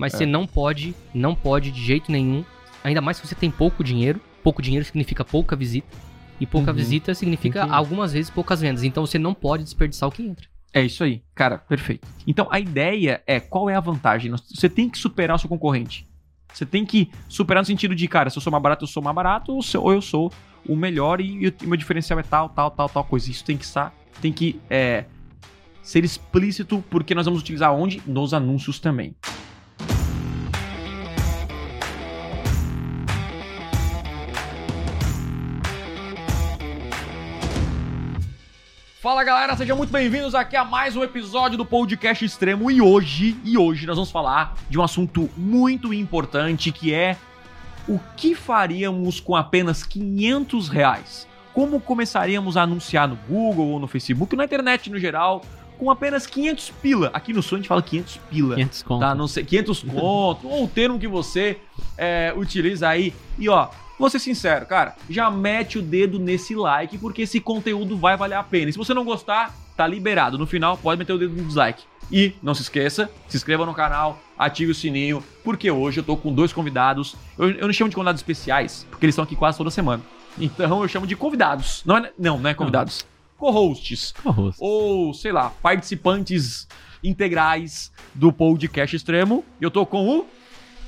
Mas É. você não pode, não pode de jeito nenhum, ainda mais se você tem pouco dinheiro. Pouco dinheiro significa pouca visita. E pouca Uhum. visita significa Entendi. algumas vezes poucas vendas. Então você não pode desperdiçar o que entra. É isso aí, cara, perfeito. Então a ideia é qual é a vantagem? Você tem que superar o seu concorrente. Você tem que superar no sentido de, cara, se eu sou mais barato, eu sou mais barato, ou eu sou o melhor e, o meu diferencial é tal, tal, tal, tal coisa. Isso tem que estar, tem que é, ser explícito, porque nós vamos utilizar onde? Nos anúncios também. Fala galera, sejam muito bem-vindos aqui a mais um episódio do Podcast Extremo e hoje, e hoje nós vamos falar de um assunto muito importante que é o que faríamos com apenas 500 reais? Como começaríamos a anunciar no Google ou no Facebook, na internet no geral, com apenas 500 pila? Aqui no Sul a gente fala 500 pila. 500 conto. Tá, não sei, 500 conto, ou o termo que você é, utiliza aí. E ó, vou ser sincero, cara, já mete o dedo nesse like, porque esse conteúdo vai valer a pena. E se você não gostar, tá liberado. No final, pode meter o dedo no dislike. E não se esqueça, se inscreva no canal, ative o sininho, porque hoje eu tô com dois convidados. Eu, eu não chamo de convidados especiais, porque eles estão aqui quase toda semana. Então eu chamo de convidados. Não, é, não, não é convidados. Co-hosts Arroz. ou, sei lá, participantes integrais do podcast extremo. Eu tô com o.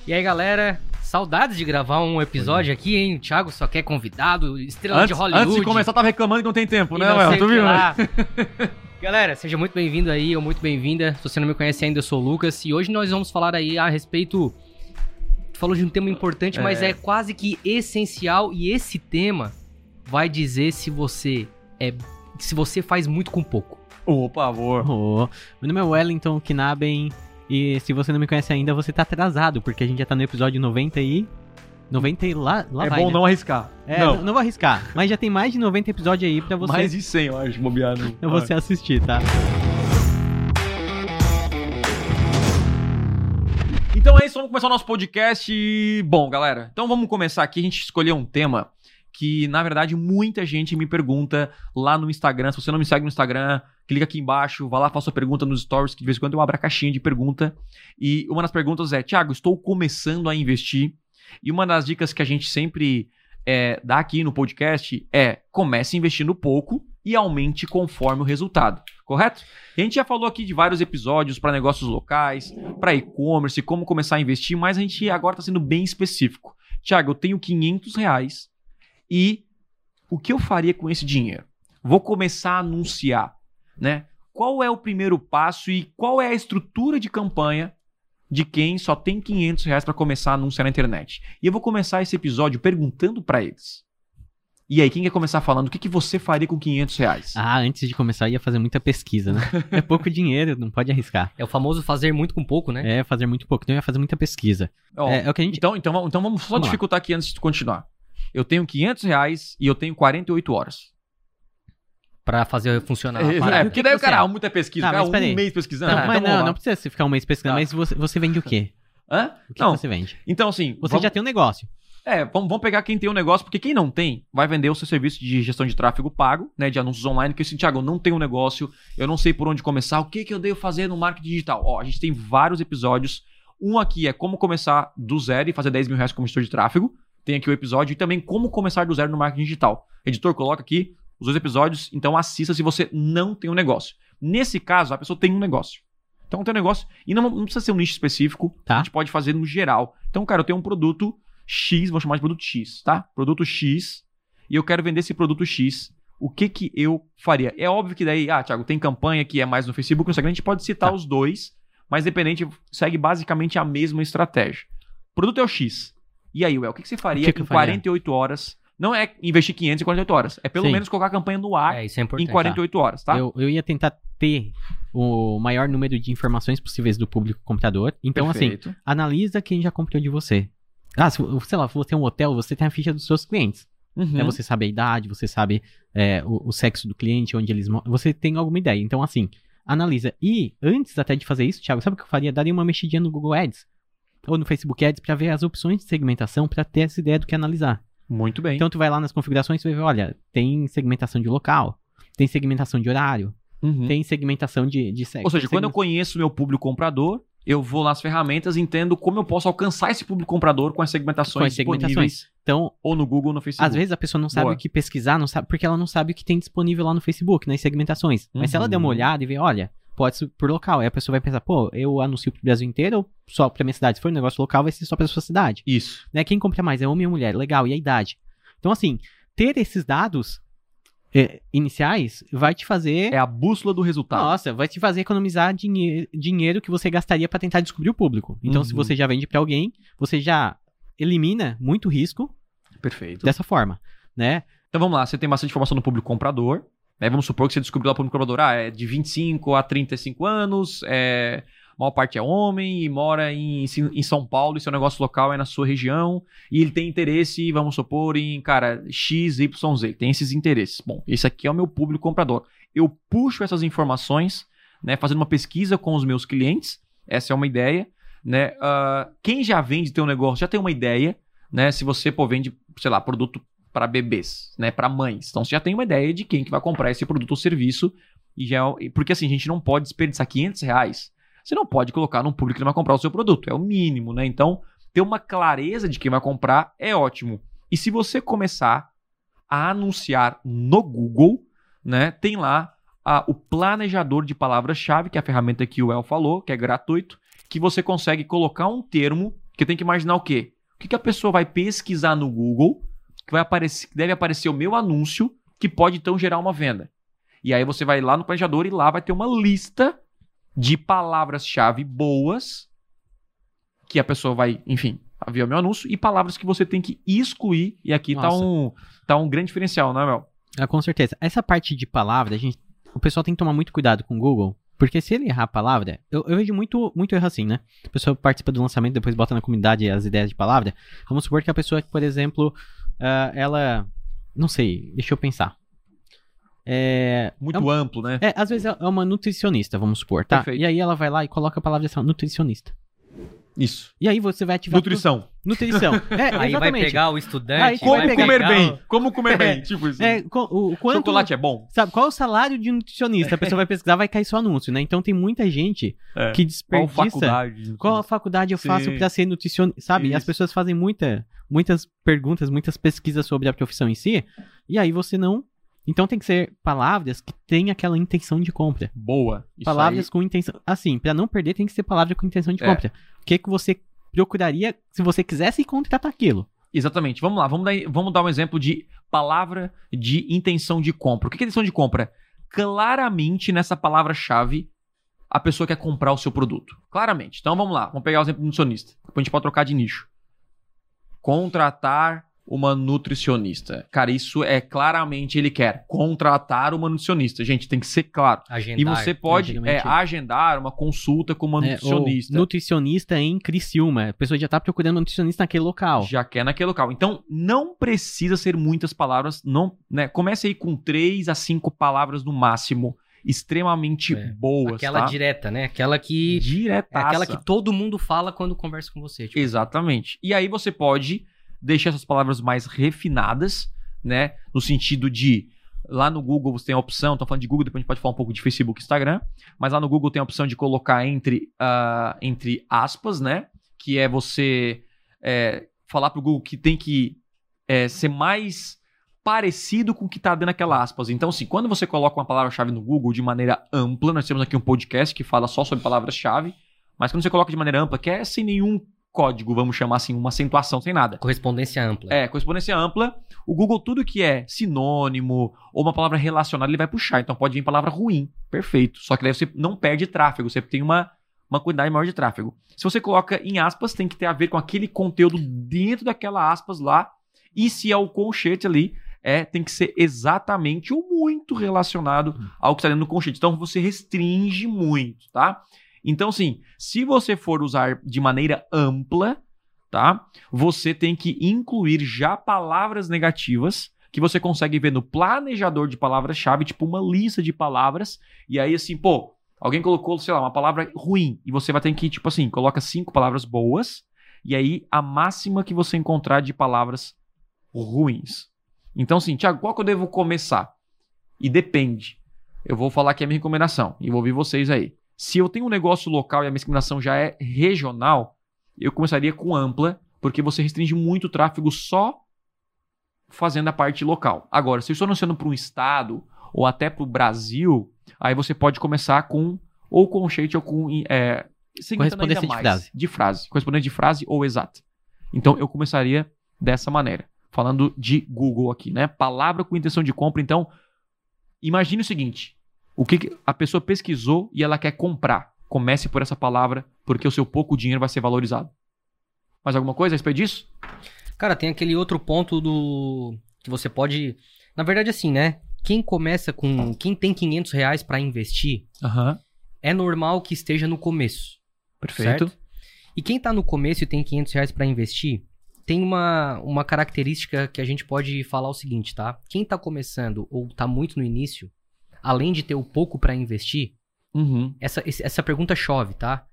E aí, galera, saudades de gravar um episódio aqui, hein? O Thiago só quer convidado, estrela de Antes, Hollywood. antes de começar, eu tava reclamando que não tem tempo, e né, Léo? Tu viu, né? Galera, seja muito bem-vindo aí, ou muito bem-vinda. Se você não me conhece ainda, eu sou o Lucas. E hoje nós vamos falar aí a respeito. Tu falou de um tema importante, mas É. é quase que essencial. E esse tema vai dizer se você é. Se você faz muito com pouco. Ô, por favor. Ô, Meu nome é Wellington Knaben e se você não me conhece ainda, você tá atrasado, porque a gente já tá no episódio 90 e... 90 e lá, lá é vai, bom né? não arriscar. É, não. não. não vou arriscar, mas já tem mais de 90 episódios aí pra você, Mais de 100, eu acho, bobear. no- pra você assistir, tá? Então é isso, vamos começar o nosso podcast. Bom, galera, então vamos começar aqui. A gente escolheu um tema que, na verdade, muita gente me pergunta lá no Instagram. Se você não me segue no Instagram, clica aqui embaixo, vai lá, faça sua pergunta nos stories, que de vez em quando eu abro a caixinha de pergunta. E uma das perguntas é: Thiago, estou começando a investir. E uma das dicas que a gente sempre é, dá aqui no podcast é: comece investindo pouco e aumente conforme o resultado, correto? A gente já falou aqui de vários episódios para negócios locais, para e-commerce, como começar a investir, mas a gente agora está sendo bem específico. Tiago, eu tenho 500 reais e o que eu faria com esse dinheiro? Vou começar a anunciar, né? Qual é o primeiro passo e qual é a estrutura de campanha de quem só tem 500 reais para começar a anunciar na internet? E eu vou começar esse episódio perguntando para eles. E aí, quem quer começar falando o que, que você faria com 500 reais? Ah, antes de começar, eu ia fazer muita pesquisa, né? É pouco dinheiro, não pode arriscar. É o famoso fazer muito com pouco, né? É, fazer muito pouco, então eu ia fazer muita pesquisa. Ó, é, é o que a gente... Então, então, vamos- então vamos só Vamos lá. dificultar aqui antes de continuar. Eu tenho 500 reais e eu tenho 48 horas. Pra fazer funcionar a É, parada. porque daí o Você cara, é? ah, muita pesquisa, Tá, cara, um mês pesquisando. Não, Ah, mas então não, não precisa você ficar um mês pesquisando, Tá. mas você, você vende o quê? Hã? O que Não, você vende? então assim, Você vamos, já tem um negócio. é, vamos, vamos pegar quem tem um negócio, porque quem não tem, vai vender o seu serviço de gestão de tráfego pago, né, de anúncios online, que assim, Thiago, eu não tenho um negócio, eu não sei por onde começar, o que que eu devo fazer no marketing digital? Ó, a gente tem vários episódios, um aqui é como começar do zero e fazer 10 mil reais como gestor de tráfego, tem aqui o episódio, e também como começar do zero no marketing digital. Editor, coloca aqui os dois episódios, então assista se você não tem um negócio. Nesse caso, a pessoa tem um negócio. Então tem um negócio, e não, não precisa ser um nicho específico, Tá. a gente pode fazer no geral. Então, cara, eu tenho um produto X, vou chamar de produto X, tá? Produto X, e eu quero vender esse produto X. O que que eu faria? É óbvio que daí, ah, Thiago, tem campanha que é mais no Facebook, no Instagram, a gente pode citar Tá. os dois, mas dependente, segue basicamente a mesma estratégia. O produto é o X. E aí, Well, o que, que você faria que que em eu faria? 48 horas? Não é investir 500 em 48 horas, é pelo Sim. menos colocar a campanha no ar É, é em importante. 48 horas, tá? Eu, eu ia tentar ter o maior número de informações possíveis do público comprador. Então, assim, Perfeito. analisa quem já comprou de você. Ah, se, sei lá, se você é um hotel, você tem a ficha dos seus clientes. Uhum. né? Você sabe a idade, você sabe é, o, o sexo do cliente, onde eles moram. Você tem alguma ideia. Então, assim, analisa. E antes até de fazer isso, Thiago, sabe o que eu faria? Daria uma mexidinha no Google Ads. Ou no Facebook Ads para ver as opções de segmentação para ter essa ideia do que analisar. Muito bem. Então tu vai lá nas configurações e vai ver, olha, tem segmentação de local, tem segmentação de horário, Uhum. tem segmentação de, de sexo. Ou seja, quando eu conheço meu público comprador, eu vou nas ferramentas e entendo como eu posso alcançar esse público comprador com as segmentações, Com as segmentações. Então, ou no Google ou no Facebook. às vezes a pessoa não sabe Boa. o que pesquisar, não sabe, porque ela não sabe o que tem disponível lá no Facebook, nas segmentações. Mas se ela der uma Uhum. olhada e ver, olha, pode ser por local. Aí a pessoa vai pensar, pô, eu anuncio pro Brasil inteiro ou só pra minha cidade? Se for um negócio local, vai ser só pra sua cidade. Isso. Né? Quem compra mais é homem ou mulher? Legal, e a idade? Então, assim, ter esses dados é, iniciais vai te fazer. É a bússola do resultado. Nossa, vai te fazer economizar dinhe dinheiro que você gastaria pra tentar descobrir o público. Então, se Uhum. você já vende pra alguém, você já elimina muito risco Perfeito. dessa forma, né? Então vamos lá, você tem bastante informação do público comprador. Né? Vamos supor que você descobriu lá o público comprador, ah, é de 25 a 35 anos, é, a maior parte é homem e mora em, em São Paulo e seu negócio local é na sua região e ele tem interesse, vamos supor, em, cara, X, Y, Z. Tem esses interesses. Bom, esse aqui é o meu público comprador. Eu puxo essas informações, né, fazendo uma pesquisa com os meus clientes. Essa é uma ideia, né? Ah, quem já vende teu negócio já tem uma ideia, né? Se você, pô, vende, sei lá, produto para bebês, né, para mães. Então você já tem uma ideia de quem que vai comprar esse produto ou serviço e já é- porque assim a gente não pode desperdiçar 500 reais. Você não pode colocar num público que não vai comprar o seu produto, é o mínimo, né? Então ter uma clareza de quem vai comprar é ótimo. E se você começar a anunciar no Google, né, tem lá a- o planejador de palavras-chave, que é a ferramenta que o El falou, que é gratuito, que você consegue colocar um termo que tem que imaginar o quê? O que, que a pessoa vai pesquisar no Google que vai aparecer, que deve aparecer o meu anúncio, que pode então gerar uma venda. E aí você vai lá no planejador e lá vai ter uma lista de palavras-chave boas que a pessoa vai, enfim, ver o meu anúncio e palavras que você tem que excluir. E aqui tá Nossa. um, tá um grande diferencial, né, Mel? Ah, com certeza. Essa parte de palavra, a gente, o pessoal tem que tomar muito cuidado com o Google, porque se ele errar a palavra, eu, eu vejo muito, muito erro assim, né? A pessoa participa do lançamento, depois bota na comunidade as ideias de palavra. Vamos supor que a pessoa, por exemplo, ah, ela. Não sei, deixa eu pensar. É, Muito amplo, né? é, às vezes é uma nutricionista, vamos supor, tá? Perfeito. E aí ela vai lá e coloca a palavra assim, nutricionista. Isso. E aí você vai ativar. Nutrição. Nutrição. É, Aí vai pegar o estudante. Aí Como vai comer pegar bem? o- Como comer É. bem? Tipo isso. É, co- o, quanto, Chocolate é bom? Sabe, qual é o salário de um nutricionista? A pessoa vai pesquisar, vai cair seu anúncio, né? Então tem muita gente É. que Qual desperdiça. faculdade? Qual a faculdade eu faço Sim. pra ser nutricionista? Sabe? E as Isso. pessoas fazem muita, muitas perguntas, muitas pesquisas sobre a profissão em si, e aí você não. Então tem que ser palavras que têm aquela intenção de compra. Boa. Isso palavras aí- com intenção. Assim, pra não perder, tem que ser palavra com intenção de É. compra. O que, que você procuraria se você quisesse contratar aquilo? Exatamente. Vamos lá, vamos dar, vamos dar um exemplo de palavra de intenção de compra. O que é intenção de compra? Claramente nessa palavra-chave a pessoa quer comprar o seu produto. Claramente. Então vamos lá, vamos pegar o exemplo do nutricionista. Depois a gente pode trocar de nicho. Contratar uma nutricionista. Cara, isso é claramente ele quer contratar uma nutricionista. Gente, tem que ser claro. Agendar. E você pode é, agendar uma consulta com uma É, nutricionista. ou nutricionista em Criciúma. A pessoa já tá procurando um nutricionista naquele local. Já quer naquele local. Então, não precisa ser muitas palavras. Não, né? Comece aí com três a cinco palavras no máximo. Extremamente É. boas. Aquela tá? direta, né? Aquela que. É Diretaça. aquela que todo mundo fala quando conversa com você. Tipo, Exatamente. E aí você pode deixar essas palavras mais refinadas, né? No sentido de. Lá no Google você tem a opção, tô falando de Google, depois a gente pode falar um pouco de Facebook e Instagram, mas lá no Google tem a opção de colocar entre, ah, entre aspas, né? Que é você é, falar pro Google que tem que é, ser mais parecido com o que tá dentro daquela aspas. Então, assim, quando você coloca uma palavra-chave no Google de maneira ampla, nós temos aqui um podcast que fala só sobre palavras-chave, mas quando você coloca de maneira ampla, que é sem nenhum código, vamos chamar assim, uma acentuação sem nada. correspondência ampla. É, correspondência ampla. O Google, tudo que é sinônimo ou uma palavra relacionada, ele vai puxar. Então pode vir palavra ruim. Perfeito. Só que daí você não perde tráfego, você tem uma, uma quantidade maior de tráfego. Se você coloca em aspas, tem que ter a ver com aquele conteúdo dentro daquela aspas lá. E se é o colchete ali, é, tem que ser exatamente ou muito relacionado ao que está dentro do colchete. Então você restringe muito, tá? Então, assim, se você for usar de maneira ampla, tá? Você tem que incluir já palavras negativas que você consegue ver no planejador de palavras-chave, tipo uma lista de palavras. E aí, assim, pô, alguém colocou, sei lá, uma palavra ruim. E você vai ter que, tipo assim, coloca cinco palavras boas. E aí, a máxima que você encontrar de palavras ruins. Então, assim, Thiago, qual que eu devo começar? E depende. Eu vou falar aqui a minha recomendação. E vou ouvir vocês aí. Se eu tenho um negócio local e a minha discriminação já é regional, eu começaria com ampla, porque você restringe muito o tráfego só fazendo a parte local. Agora, se eu estou anunciando para um estado ou até para o Brasil, aí você pode começar com ou com shade ou com é, Correspondência de mais, frase. de frase, correspondente de frase ou exata. Então eu começaria dessa maneira, falando de Google aqui, né? Palavra com intenção de compra. Então, imagine o seguinte: o que que a pessoa pesquisou e ela quer comprar. Comece por essa palavra, porque o seu pouco dinheiro vai ser valorizado. Mais alguma coisa a respeito disso? Cara, tem aquele outro ponto do. que você pode. Na verdade, assim, né? Quem começa com. Quem tem 500 reais pra investir, Aham. é normal que esteja no começo. Perfeito. Certo? E quem tá no começo e tem 500 reais pra investir, tem uma, uma característica que a gente pode falar o seguinte, tá? Quem tá começando ou tá muito no início, além de ter o pouco pra investir, Uhum. essa, essa pergunta chove, tá?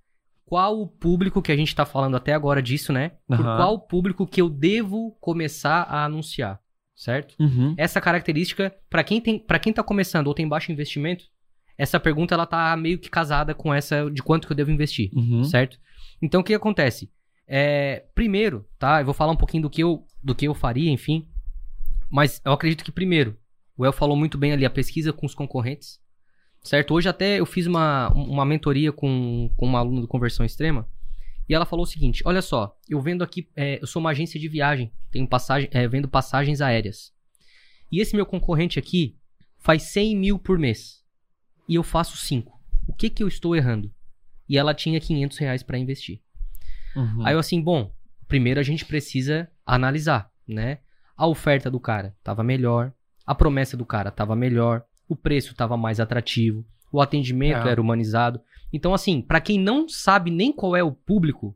Qual o público que a gente tá falando até agora disso, né? Por qual público que eu devo começar a anunciar, certo? Uhum. Essa característica, pra quem tem, para quem tá começando ou tem baixo investimento, essa pergunta ela tá meio que casada com essa de quanto que eu devo investir, Uhum. certo? Então o que acontece? É, primeiro, tá? Eu vou falar um pouquinho do que eu do que eu faria, enfim. Mas eu acredito que primeiro, o El falou muito bem ali a pesquisa com os concorrentes, certo? Hoje até eu fiz uma, uma mentoria com, com uma aluna do Conversão Extrema e ela falou o seguinte: olha só, eu vendo aqui, é, eu sou uma agência de viagem, tenho passagem, é, vendo passagens aéreas. E esse meu concorrente aqui faz 100 mil por mês e eu faço 5. O que que eu estou errando? E ela tinha 500 reais para investir. Uhum. Aí eu assim, bom, primeiro a gente precisa analisar, né? A oferta do cara tava melhor, a promessa do cara tava melhor, o preço tava mais atrativo, o atendimento É. era humanizado. Então, assim, pra quem não sabe nem qual é o público,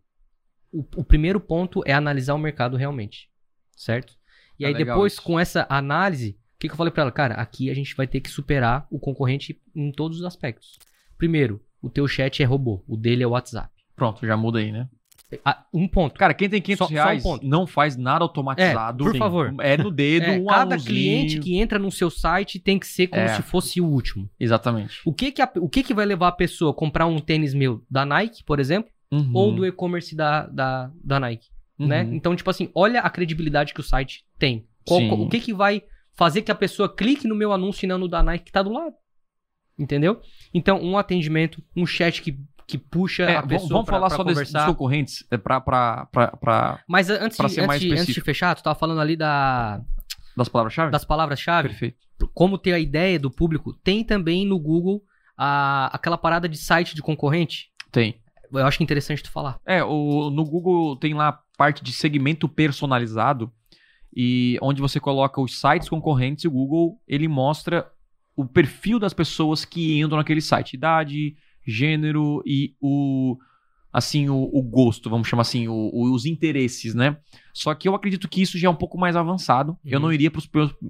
o, o primeiro ponto é analisar o mercado realmente, certo? E Tá aí depois, isso. com essa análise, o que, que eu falei pra ela? Cara, aqui a gente vai ter que superar o concorrente em todos os aspectos. Primeiro, o teu chat é robô, o dele é o WhatsApp. Pronto, já muda aí, né? Ah, um ponto. Cara, quem tem 500 Só- só um reais não faz nada automatizado. É, por favor. É no dedo, É, um cada cliente que entra no seu site tem que ser como É. se fosse o último. Exatamente. O que que, a- o que que vai levar a pessoa a comprar um tênis meu da Nike, por exemplo, Uhum. ou do e-commerce da, da, da Nike, Uhum. né? Então, tipo assim, olha a credibilidade que o site tem. Qual- Sim. o que que vai fazer que a pessoa clique no meu anúncio e não no da Nike que tá do lado? Entendeu? Então, um atendimento, um chat que, que puxa É, a pessoa vamos pra- falar pra só desses dos conversar. concorrentes é, pra, pra, pra, pra- Mas antes, pra de, antes, de- antes de fechar, tu tava falando ali da, das palavras-chave? das palavras-chave. Perfeito. como ter a ideia do público, tem também no Google a, aquela parada de site de concorrente. Tem. Eu acho interessante tu falar. É, o, no Google tem lá a parte de segmento personalizado e onde você coloca os sites concorrentes e o Google ele mostra o perfil das pessoas que entram naquele site, idade, gênero e o assim o, o gosto, vamos chamar assim, o- o- os interesses, né? Só que eu acredito que isso já é um pouco mais avançado. Eu Uhum. não iria para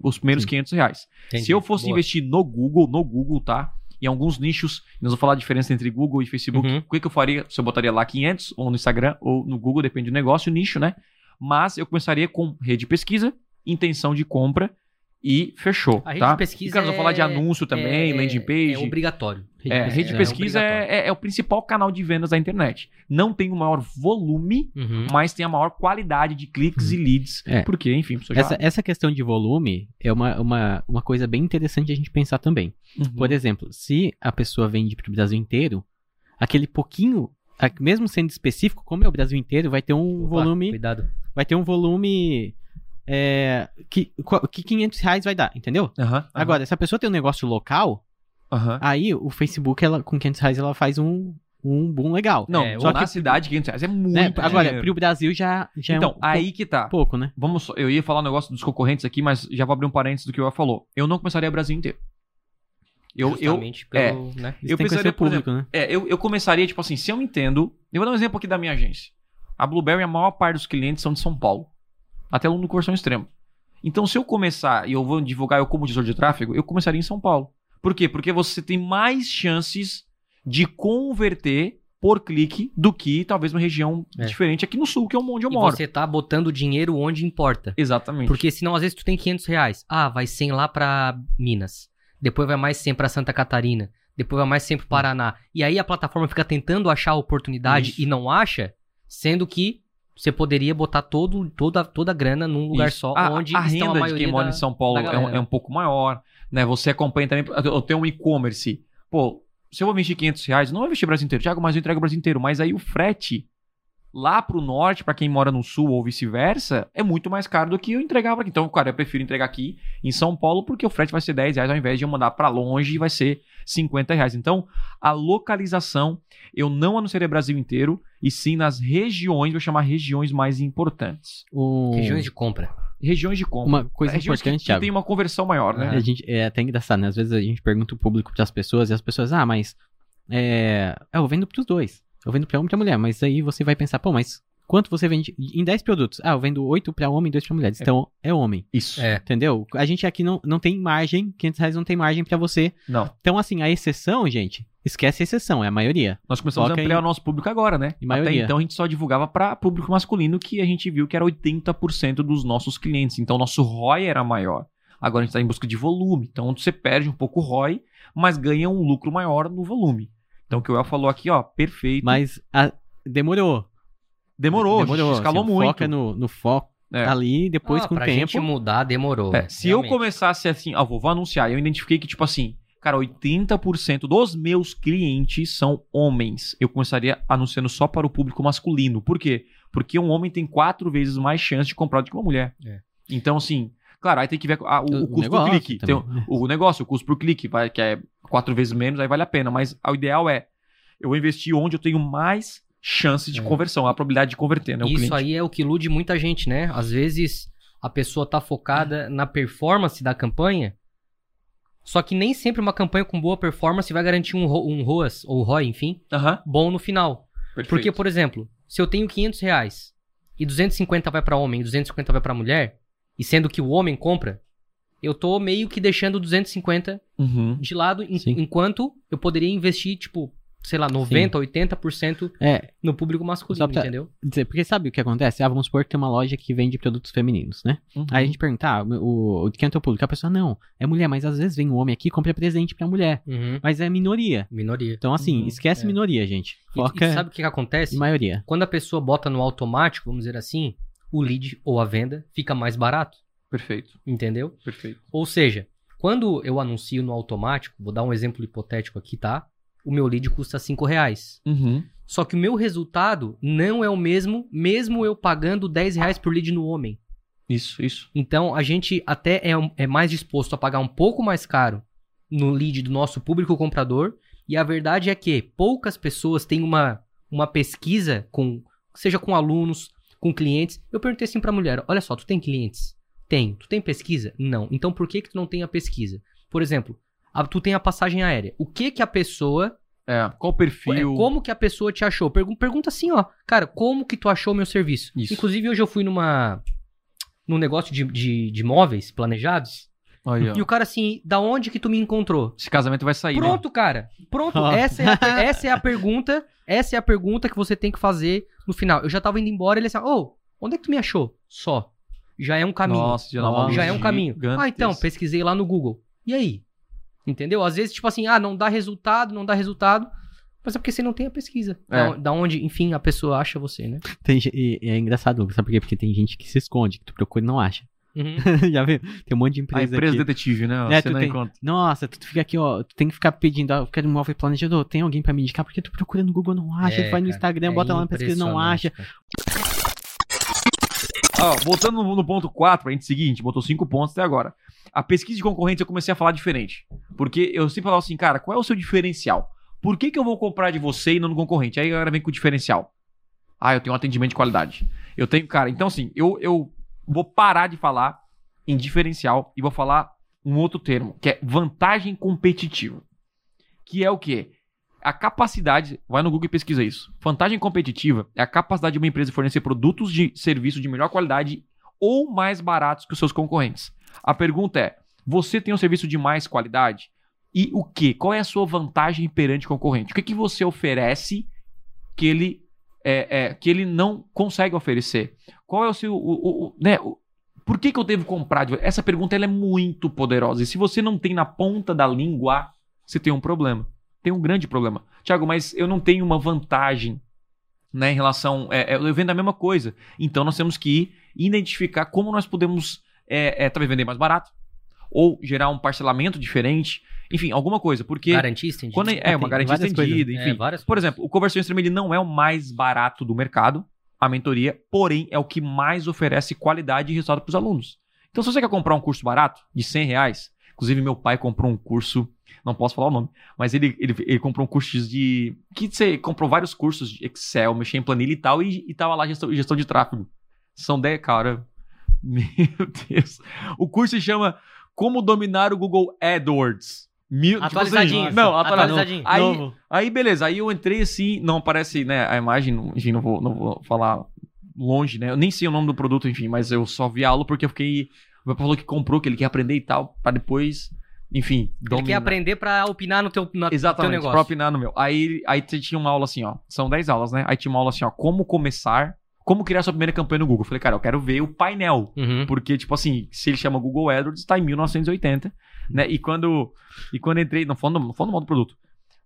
os primeiros Sim. 500 reais. Se eu fosse Boa. investir no Google, no Google, tá? Em alguns nichos, nós vamos falar a diferença entre Google e Facebook. Uhum. O que, que eu faria? Se eu botaria lá 500, ou no Instagram, ou no Google, depende do negócio, nicho, né? Mas eu começaria com rede de pesquisa, intenção de compra e fechou, A rede tá? de pesquisa e, cara, vamos falar de é- anúncio também, é- landing page. É obrigatório. É, rede de é pesquisa é, é- é o principal canal de vendas da internet. Não tem o maior volume, Uhum. mas tem a maior qualidade de cliques e leads. É. Porque, enfim, já... Essa, essa questão de volume é uma, uma, uma coisa bem interessante a gente pensar também. Uhum. Por exemplo, se a pessoa vende para o Brasil inteiro, aquele pouquinho, mesmo sendo específico, como é o Brasil inteiro, vai ter um Opa, volume, Cuidado. vai ter um volume é, que, qu- que 500 reais vai dar, entendeu? Aham, aham, Agora, se a pessoa tem um negócio local, aham. aí o Facebook, ela, com 500 reais, ela faz um, um boom legal. Não, É, só na que- cidade, 500 reais é muito Né? Agora, dinheiro. pro Brasil já, já Então, é um aí que tá. pou- pouco, né? Vamos, só- eu ia falar um negócio dos concorrentes aqui, mas já vou abrir um parênteses do que o Ian falou. Eu não começaria o Brasil inteiro. Eu, eu, Justamente pelo, né? Isso Eu pensaria, público, né? é, eu, eu começaria, tipo assim, se eu entendo. Eu vou dar um exemplo aqui da minha agência. A Blueberry, a maior parte dos clientes são de São Paulo. Até aluno do Conversão Extremo. Então, se eu começar e eu vou divulgar eu como gestor de tráfego, eu começaria em São Paulo. Por quê? Porque você tem mais chances de converter por clique do que talvez uma região É. diferente aqui no sul, que é onde eu E moro. você tá botando dinheiro onde importa. Exatamente. Porque senão, às vezes, tu tem 500 reais. Ah, vai 100 lá pra Minas. Depois vai mais 100 pra Santa Catarina. depois vai mais sempre pro Paraná. E aí a plataforma fica tentando achar a oportunidade Isso. e não acha, sendo que você poderia botar todo, toda, toda a grana num lugar Isso. só, a, onde a estão renda a de quem mora da- em São Paulo é um, é um pouco maior, né? Você acompanha também. Eu tenho um e-commerce. Pô, se eu vou investir 500 reais, não vou investir o Brasil inteiro, Thiago, mas eu entrego o Brasil inteiro. Mas aí o frete lá pro norte, pra quem mora no sul ou vice-versa, é muito mais caro do que eu entregar pra aqui. Então, cara, eu prefiro entregar aqui em São Paulo porque o frete vai ser 10 reais ao invés de eu mandar pra longe e vai ser 50 reais. Então, a localização eu não anunciaria Brasil inteiro e sim nas regiões, vou chamar regiões mais importantes. O... Regiões de compra. Regiões de compra. Uma coisa regiões importante, que, que Thiago. tem uma conversão maior, né? A gente, é até engraçado, né? Às vezes a gente pergunta o público pras pessoas e as pessoas, ah, mas é, é, eu vendo pros dois. Eu vendo pra homem e pra mulher. Mas aí você vai pensar, pô, mas quanto você vende em 10 produtos? Ah, eu vendo 8 pra homem e 2 pra mulheres. Então é homem. Isso. É. Entendeu? A gente aqui não, não tem margem, 500 reais não tem margem pra você. Não. Então, assim, a exceção, gente, esquece a exceção, é a maioria. Nós começamos Foca a ampliar em- o nosso público agora, né? Em maioria. Até então a gente só divulgava para público masculino, que a gente viu que era 80% dos nossos clientes. Então nosso ROI era maior. Agora a gente está em busca de volume. Então você perde um pouco o ROI, mas ganha um lucro maior no volume. Então o que o El falou aqui, ó, perfeito. Mas a- demorou. demorou, demorou. escalou assim, muito. Foca no, no foco É. ali, depois Ah, com o pra tempo. gente mudar, demorou. É, se eu realmente. começasse assim, ah, vou, vou anunciar, eu identifiquei que, tipo assim, cara, 80% dos meus clientes são homens. Eu começaria anunciando só para o público masculino. Por quê? Porque um homem tem quatro vezes mais chance de comprar do que uma mulher. É. Então, assim, claro, aí tem que ver ah, o, o O custo por clique. O, o negócio, o custo por clique, vai, que é quatro vezes menos, aí vale a pena. Mas o ideal é eu vou investir onde eu tenho mais chances de É. conversão, a probabilidade de converter, né? Isso cliente. aí é o que ilude muita gente, né? Às vezes a pessoa tá focada na performance da campanha, só que nem sempre uma campanha com boa performance vai garantir um, um ROAS, ou ROI, enfim, bom no final. perfeito. Porque, por exemplo, se eu tenho 500 reais e 250 vai pra homem e 250 vai pra mulher, e sendo que o homem compra, eu tô meio que deixando 250 Uhum. de lado, en- Sim. enquanto eu poderia investir, tipo, sei lá, 90, 80% É, no público masculino, pra- entendeu? dizer, porque sabe o que acontece? Ah, vamos supor que tem uma loja que vende produtos femininos, né? Uhum. Aí a gente pergunta, ah, o, o, quem é o teu público? A pessoa, não, é mulher, mas às vezes vem um homem aqui e compra presente pra mulher. Uhum. Mas é minoria. Minoria. Então, assim, Uhum, esquece é. minoria, gente. E- Foca E, sabe o que, que acontece? maioria. Quando a pessoa bota no automático, vamos dizer assim, o lead ou a venda fica mais barato, Perfeito, entendeu? perfeito. Ou seja, quando eu anuncio no automático, vou dar um exemplo hipotético aqui, tá? O meu lead custa 5 reais. Uhum. Só que o meu resultado não é o mesmo, mesmo eu pagando 10 reais por lead no homem. Isso, isso. Então a gente até é, é mais disposto a pagar um pouco mais caro no lead do nosso público comprador. E a verdade é que poucas pessoas têm uma, uma pesquisa com, seja com alunos, com clientes. Eu perguntei assim pra mulher: olha só, tu tem clientes? Tem. Tu tem pesquisa? Não. Então por que, que tu não tem a pesquisa? Por exemplo, a- tu tem a passagem aérea. O que que a pessoa É, qual o perfil? é, como que a pessoa te achou? Pergun- pergunta assim, ó. Cara, como que tu achou o meu serviço? Isso. Inclusive, hoje eu fui numa. num negócio de, de, de móveis planejados. Aí, ó. E o cara assim, da onde que tu me encontrou? Esse casamento vai sair, né? Pronto, cara. Pronto. Essa é, a, essa é a pergunta. Essa é a pergunta que você tem que fazer no final. Eu já tava indo embora, ele assim, ô, onde é que tu me achou? Só. Já é um caminho. Nossa, já, uma Nossa, já é um caminho. Ah, então, pesquisei lá no Google. E aí? Entendeu? Às vezes, tipo assim, ah, não dá resultado, não dá resultado. Mas é porque você não tem a pesquisa. É. Da, onde, enfim, a pessoa acha você, né? Tem, e, e é engraçado, Lucas, sabe por quê? Porque tem gente que se esconde, que tu procura e não acha. Uhum. Já viu? Tem um monte de A empresa, empresa aqui. detetive, né? É, Você tu não tem- encontra. Nossa, tu fica aqui, ó. Tu tem que ficar pedindo, ah, eu quero um móvel planejador. Tem alguém pra me indicar? Porque tu procura no Google, não acha. É, tu vai no cara, Instagram, é bota lá na pesquisa, não acha. cara. Ó, voltando no, no ponto 4, pra gente seguir, a gente botou 5 pontos até agora. A pesquisa de concorrentes eu comecei a falar diferente. Porque eu sempre falava assim, cara, qual é o seu diferencial? Por que, que eu vou comprar de você e não do concorrente? Aí a galera vem com o diferencial. Ah, eu tenho um atendimento de qualidade. Eu tenho, cara, então assim, eu, eu vou parar de falar em diferencial e vou falar um outro termo, que é vantagem competitiva. Que é o quê? A capacidade, vai no Google e pesquisa isso. Vantagem competitiva é a capacidade de uma empresa fornecer produtos de serviço de melhor qualidade ou mais baratos que os seus concorrentes. A pergunta é: você tem um serviço de mais qualidade? E o que? Qual é a sua vantagem perante o concorrente? O que, que você oferece que ele, é, é, que ele não consegue oferecer? Qual é o seu. O, o- né, por que, que eu devo comprar? Essa pergunta ela é muito poderosa. E se você não tem na ponta da língua, você tem um problema. Tem um grande problema. Tiago, mas eu não tenho uma vantagem né, em relação. É, é, eu vendo a mesma coisa. Então nós temos que identificar como nós podemos é, é, talvez vender mais barato. Ou gerar um parcelamento diferente. Enfim, alguma coisa. Porque. Garantia estendida. Quando é, é, uma garantia estendida, coisas. enfim. É, Por exemplo, o conversão extrema ele não é o mais barato do mercado, a mentoria, porém é o que mais oferece qualidade e resultado para os alunos. Então, se você quer comprar um curso barato, de 100 reais, inclusive meu pai comprou um curso, não posso falar o nome, mas ele, ele, ele comprou um curso de. que você comprou vários cursos de Excel, mexer em planilha e tal, e, e tava lá gestão, gestão de tráfego. São 10, cara. Meu Deus. O curso se chama Como Dominar o Google AdWords. Mil, tipo Atualizadinho. assim, não, atualizadinho. Aí, Novo. Aí, beleza. Aí eu entrei assim, não aparece, né, a imagem, enfim, não vou, não vou falar longe, né? Eu nem sei o nome do produto, enfim, mas eu só vi a aula porque eu fiquei. O meu falou que comprou, que ele quer aprender e tal, pra depois, enfim, Ele dominar. quer aprender pra opinar no teu, teu Exatamente, negócio. pra opinar no meu. Aí, aí tinha uma aula assim, ó. São 10 aulas, né? Aí tinha uma aula assim, ó. Como começar, como criar sua primeira campanha no Google. Eu falei, cara, eu quero ver o painel. Uhum. Porque, tipo assim, se ele chama Google AdWords, tá em 1980, né? E quando, e quando entrei, não falando, não falando mal do produto.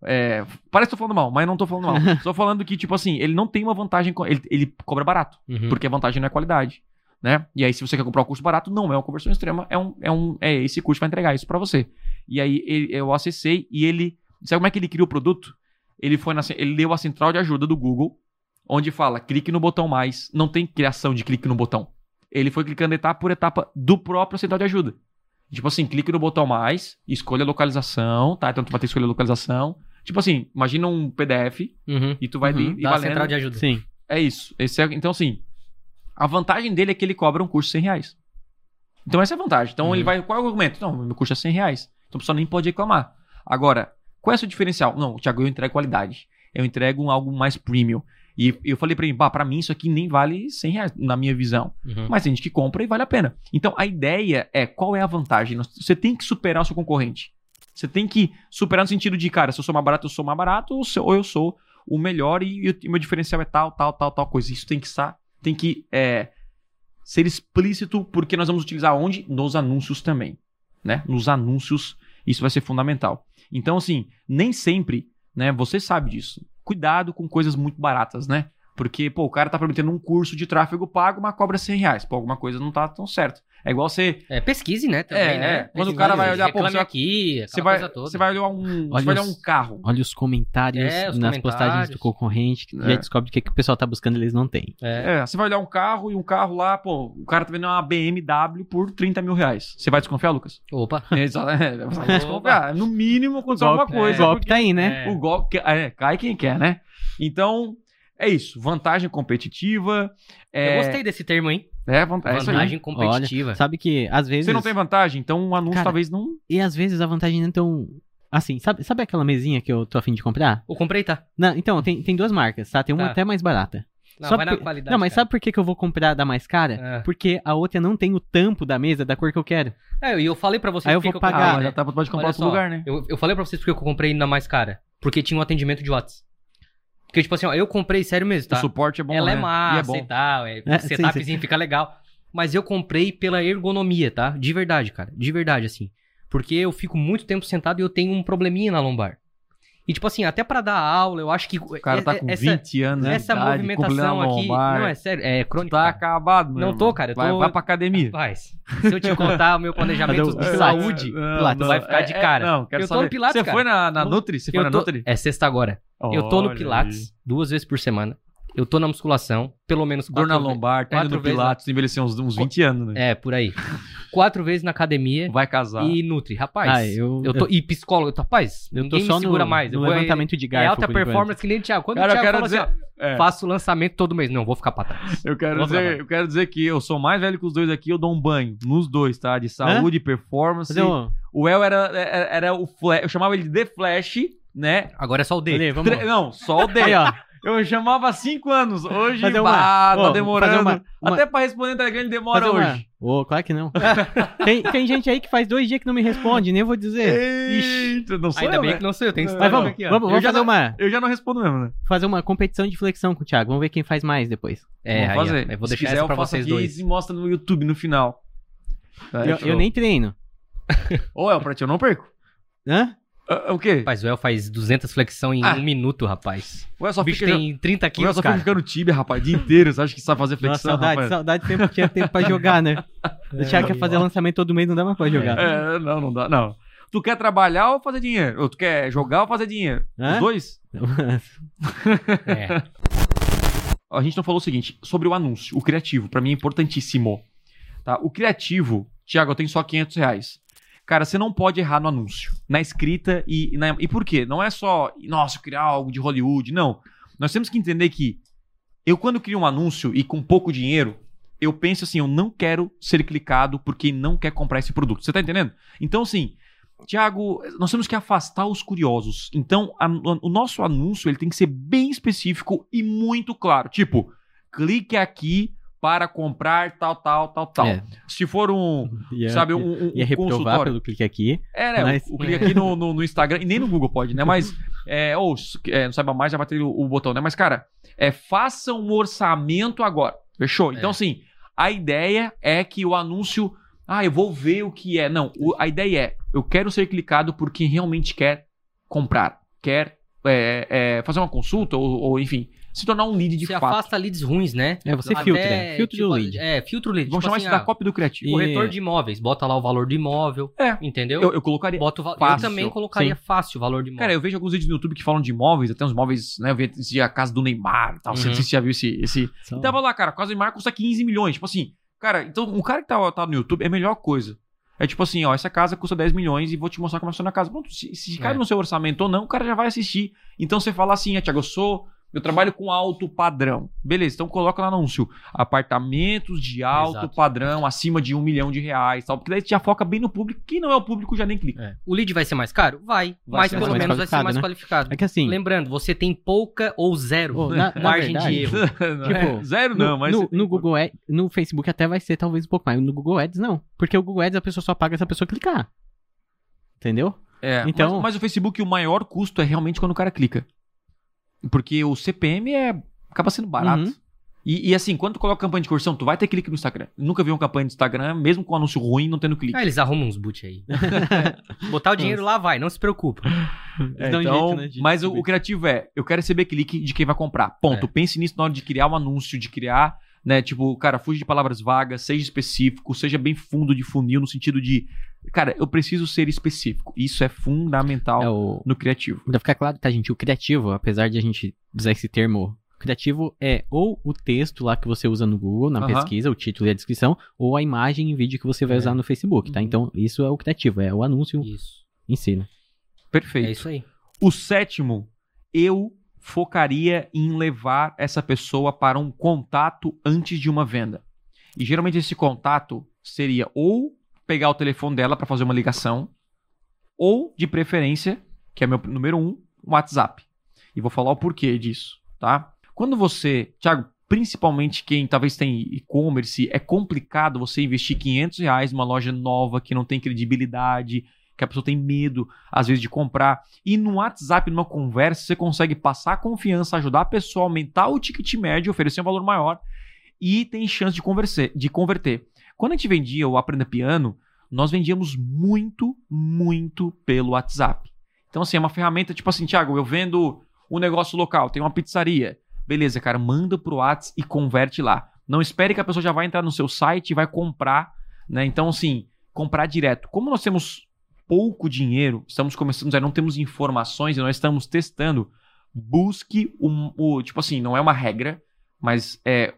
É, parece que tô falando mal, mas não tô falando mal. Tô falando que, tipo assim, ele não tem uma vantagem, ele, ele cobra barato, Uhum. porque a vantagem não é qualidade, né? E aí, se você quer comprar um curso barato, não é uma conversão extrema, é um, é um, é esse curso vai entregar isso pra você. E aí, ele- eu acessei e ele, sabe como é que ele criou o produto? Ele foi na, ele leu a central de ajuda do Google, onde fala clique no botão mais, não tem criação de clique no botão. Ele foi clicando etapa por etapa do próprio central de ajuda. Tipo assim, clique no botão mais, escolha a localização, tá? Então tu vai ter que escolher a localização. Tipo assim, imagina um PDF Uhum. e tu vai Uhum, ali e valendo. central de ajuda. Sim. É isso. Esse é- então, assim, a vantagem dele é que ele cobra um curso de 100 reais. Então, essa é a vantagem. Então, Uhum. ele vai. Qual é o argumento? Não, meu curso é 100 reais. Então, a pessoa nem pode reclamar. Agora, qual é o seu diferencial? Não, Thiago, eu entrego qualidade. Eu entrego algo mais premium. E eu falei pra ele, bah, pra mim isso aqui nem vale 100 reais, na minha visão. Uhum. Mas tem gente que compra e vale a pena. Então, a ideia é qual é a vantagem? Você tem que superar o seu concorrente. Você tem que superar no sentido de, cara, se eu sou mais barato, eu sou mais barato, ou, eu sou o melhor e o meu diferencial é tal, tal, tal, tal coisa. Isso tem que estar, tem que é, ser explícito, porque nós vamos utilizar onde? Nos anúncios também. Né? Nos anúncios, isso vai ser fundamental. Então, assim, nem sempre, né? Você sabe disso. Cuidado com coisas muito baratas, né? Porque, pô, o cara tá prometendo um curso de tráfego pago, mas cobra 100 reais. Pô, alguma coisa não tá tão certo. É igual você. É, pesquise, né? Também, É, né? é. Quando o Pesquise, cara vai olhar, pô, reclame você vai- aqui, Você vai, coisa toda. você vai olhar um. Olha você vai olhar um carro. Olha os comentários É, os nas comentários. postagens do concorrente, que É. já descobre o que, que o pessoal tá buscando e eles não têm. É. É, você vai olhar um carro e um carro lá, pô, o cara tá vendendo uma BMW por 30 mil reais. Você vai desconfiar, Lucas? Opa. É, Exato. É, você vai desconfiar. No mínimo, aconteceu alguma Golpe, coisa. o golpe tá aí, né? É. O golpe é, cai quem quer, né? Então, é isso. Vantagem competitiva. É, Eu gostei desse termo, hein? É, é isso aí. Vantagem competitiva. Sabe que às vezes. Você não tem vantagem, então um anúncio Cara, talvez não. E às vezes a vantagem não é tão. Assim, sabe, sabe aquela mesinha que eu tô afim de comprar? Eu comprei, tá? Não, então, tem, tem duas marcas, tá? Tem uma Tá. até mais barata. Não, Só vai na por- qualidade. Não, mas cara. sabe por que, que eu vou comprar da mais cara? É. Porque a outra não tem o tampo da mesa da cor que eu quero. É, e eu falei pra vocês Aí eu vou que eu pagar, comprei, Ah, né? já tá, pode comprar Olha outro só, lugar, né? Eu, eu falei pra vocês porque eu comprei na mais cara. Porque tinha um atendimento de WhatsApp. Porque, tipo assim, ó, eu comprei sério mesmo, tá? O suporte é bom, Ela né? é E massa é e, bom. tal, é, É, o sim, setupzinho fica legal. Mas eu comprei pela ergonomia, tá? De verdade, cara. De verdade, assim. Porque eu fico muito tempo sentado e eu tenho um probleminha na lombar. E, tipo assim, até pra dar aula, eu acho que. O cara tá com essa, 20 anos de Essa idade, movimentação aqui. Não, é sério, é crônica. Tá acabado, meu Não tô, cara, eu Vai, tô- vai pra academia. Rapaz, se eu te contar o meu planejamento de É, saúde, Não, tu vai ficar de cara. não, quero Eu tô saber. no Pilates, Você cara. foi na, na Nutri? Você foi eu na tô, Nutri? é sexta agora. eu tô no Olha Pilates aí. duas vezes por semana. Eu tô na musculação, pelo menos Dor quatro na ve- lombar, tá indo no Pilates, envelheceu uns, uns 20 anos, né? É, por aí. Quatro vezes na academia Vai casar. e Nutri. Rapaz, Ah, eu- eu tô, e psicólogo, eu tô, rapaz, Eu tô só me segura no, mais. Eu no vou, levantamento de é garfo. alta enquanto. performance que nem o Thiago. Quando Cara, o eu Thiago quero fala dizer... assim, ó, é, faço lançamento todo mês. Não, vou ficar pra trás. eu, quero dizer, eu quero dizer que eu sou mais velho que os dois aqui, eu dou um banho nos dois, tá? De saúde, performance. Fazer um... O El era, era, era o Flash, eu chamava ele de The Flash, né? Agora é só o D. Olha, vamos Tre- Não, só o D. Aí, ó. Eu chamava há cinco anos. Hoje, Fazer uma- bah, tá Ô, demorando. uma- uma- Até pra responder no Telegram demora hoje. Ô, claro que não. tem, tem gente aí que faz dois dias que não me responde, nem vou dizer. Eita, não sou Ainda eu, bem né? que não sei, eu tenho Mas Mas Instagram vamos, aqui, ó. vamos, Eu vamos já fazer não- uma, Eu já não respondo mesmo, né? fazer uma competição de flexão com o Thiago. Vamos ver quem faz mais depois. É, Vamos aí, fazer. eu vou Se deixar quiser, essa eu pra faço vocês aqui dois. e mostra no YouTube no final. Tá, eu, eu nem treino. Ô, El, pra ti eu não perco. Hã? Ah, o quê? Rapaz, o El faz 200 flexão em Ah. um minuto, rapaz. Ué, só O bicho fica, tem 30 Ué, quilos, só fica cara. ficando tíbia, rapaz, o dia inteiro. Você acha que sabe fazer Nossa, flexão, saudade, rapaz? saudade de tempo, tinha tempo pra jogar, né? O Thiago quer fazer lançamento todo mês, não dá mais pra jogar. É, não, não dá, não. Tu quer trabalhar ou fazer dinheiro? Ou tu quer jogar ou fazer dinheiro? Hã? Os dois? É. A gente não falou o seguinte, sobre o anúncio, o criativo, pra mim é importantíssimo. Tá? O criativo, Thiago, eu tenho só 500 reais. Cara, você não pode errar no anúncio, na escrita e, na... E por quê? Não é só, nossa, criar algo de Hollywood, não. Nós temos que entender que eu, quando crio um anúncio e com pouco dinheiro, eu penso assim, eu não quero ser clicado por quem não quer comprar esse produto. Você tá entendendo? Então, assim, Tiago, nós temos que afastar os curiosos. Então, a- o nosso anúncio ele tem que ser bem específico e muito claro. Tipo, clique aqui para comprar tal, tal, tal, tal. É. Se for um, Ia, sabe, um, um, ia reprovar consultório. pelo clique aqui. É, né? Mas- O, o clique aqui no, no, no Instagram, e nem no Google pode, né? Mas, é, ou é, não saiba mais, já vai ter o, o botão, né? Mas, cara, é, faça um orçamento agora. Fechou? Então, É. assim, a ideia é que o anúncio. Ah, eu vou ver o que é. Não, o- a ideia é: eu quero ser clicado por quem realmente quer comprar, quer é, é, fazer uma consulta, ou, ou, enfim, se tornar um lead de Você fato. afasta leads ruins, né? É, você Até, filtra. Filtra tipo, o lead. É, filtra o lead. Vamos tipo chamar assim, isso da ah, cópia do criativo. corretor de imóveis. Bota lá o valor do imóvel. É. Entendeu? Eu, eu colocaria. Bota o val- Eu fácil. também colocaria fácil o valor de imóvel. Cara, eu vejo alguns vídeos no YouTube que falam de imóveis, até uns imóveis, né? Eu vi esse- a casa do Neymar e tal. Você Uhum. não sei se você já viu esse. esse... Só- E tava lá, cara, a casa do Neymar custa 15 milhões. Tipo assim, cara, então um cara que tá, tá no YouTube é a melhor coisa. É tipo assim, ó, essa casa custa 10 milhões e vou te mostrar como funciona a casa. Pronto, se, se É. no seu orçamento ou não, o cara já vai assistir. Então você fala assim, ah, Thiago, eu sou. Eu trabalho com alto padrão. Beleza, então coloca lá no anúncio. Apartamentos de alto Exato. padrão, acima de um milhão de reais tal. Porque daí você já foca bem no público. Quem não é o público já nem clica. É. O lead vai ser mais caro? Vai. Vai mas ser pelo menos vai ser mais né? qualificado. É que assim, Lembrando, você tem pouca ou zero Ô, na- na margem verdade, de erro. Tipo, zero no, não, mas. no, você tem- no Google Ads, no Facebook até vai ser talvez um pouco mais. No Google Ads não. Porque o Google Ads a pessoa só paga se a pessoa clicar. Entendeu? É, Então- mas, mas o Facebook, o maior custo é realmente quando o cara clica. Porque o CPM é, acaba sendo barato. Uhum. E, e assim, quando tu coloca campanha de conversão, tu vai ter clique no Instagram. Nunca vi uma campanha de Instagram, mesmo com anúncio ruim, não tendo clique. Ah, eles arrumam uns boot aí. Botar o dinheiro lá vai, não se preocupa. É, um então, jeito, né, de mas o, o criativo é, eu quero receber clique de quem vai comprar. Ponto. É. Pense nisso na hora de criar um anúncio, de criar, né? Tipo, cara, fuja de palavras vagas, seja específico, seja bem fundo de funil, no sentido de, cara, eu preciso ser específico. Isso é fundamental É o. no criativo. Pra ficar claro, tá, gente? O criativo, apesar de a gente usar esse termo, criativo é ou o texto lá que você usa no Google, na pesquisa, o título e a descrição, ou a imagem e vídeo que você vai É. usar no Facebook, tá? Uhum. Então, isso é o criativo, é o anúncio Isso. em si, né? Perfeito. É isso aí. O sétimo, eu focaria em levar essa pessoa para um contato antes de uma venda. E geralmente esse contato seria ou pegar o telefone dela para fazer uma ligação, ou de preferência, que é meu número um, WhatsApp. E vou falar o porquê disso, tá? Quando você, Thiago, principalmente quem talvez tem e-commerce, é complicado você investir 500 reais numa loja nova que não tem credibilidade, que a pessoa tem medo, às vezes, de comprar. E no WhatsApp, numa conversa, você consegue passar a confiança, ajudar a pessoa a aumentar o ticket médio, oferecer um valor maior e tem chance de, converser, de converter. Quando a gente vendia o Aprenda Piano, nós vendíamos muito, muito pelo WhatsApp. Então, assim, é uma ferramenta tipo assim, Thiago, eu vendo um negócio local, tem uma pizzaria. Beleza, cara, manda pro WhatsApp e converte lá. Não espere que a pessoa já vai entrar no seu site e vai comprar, né? Então, assim, comprar direto. Como nós temos pouco dinheiro, estamos começando, já não temos informações e nós estamos testando, busque um, o, tipo assim, não é uma regra, mas é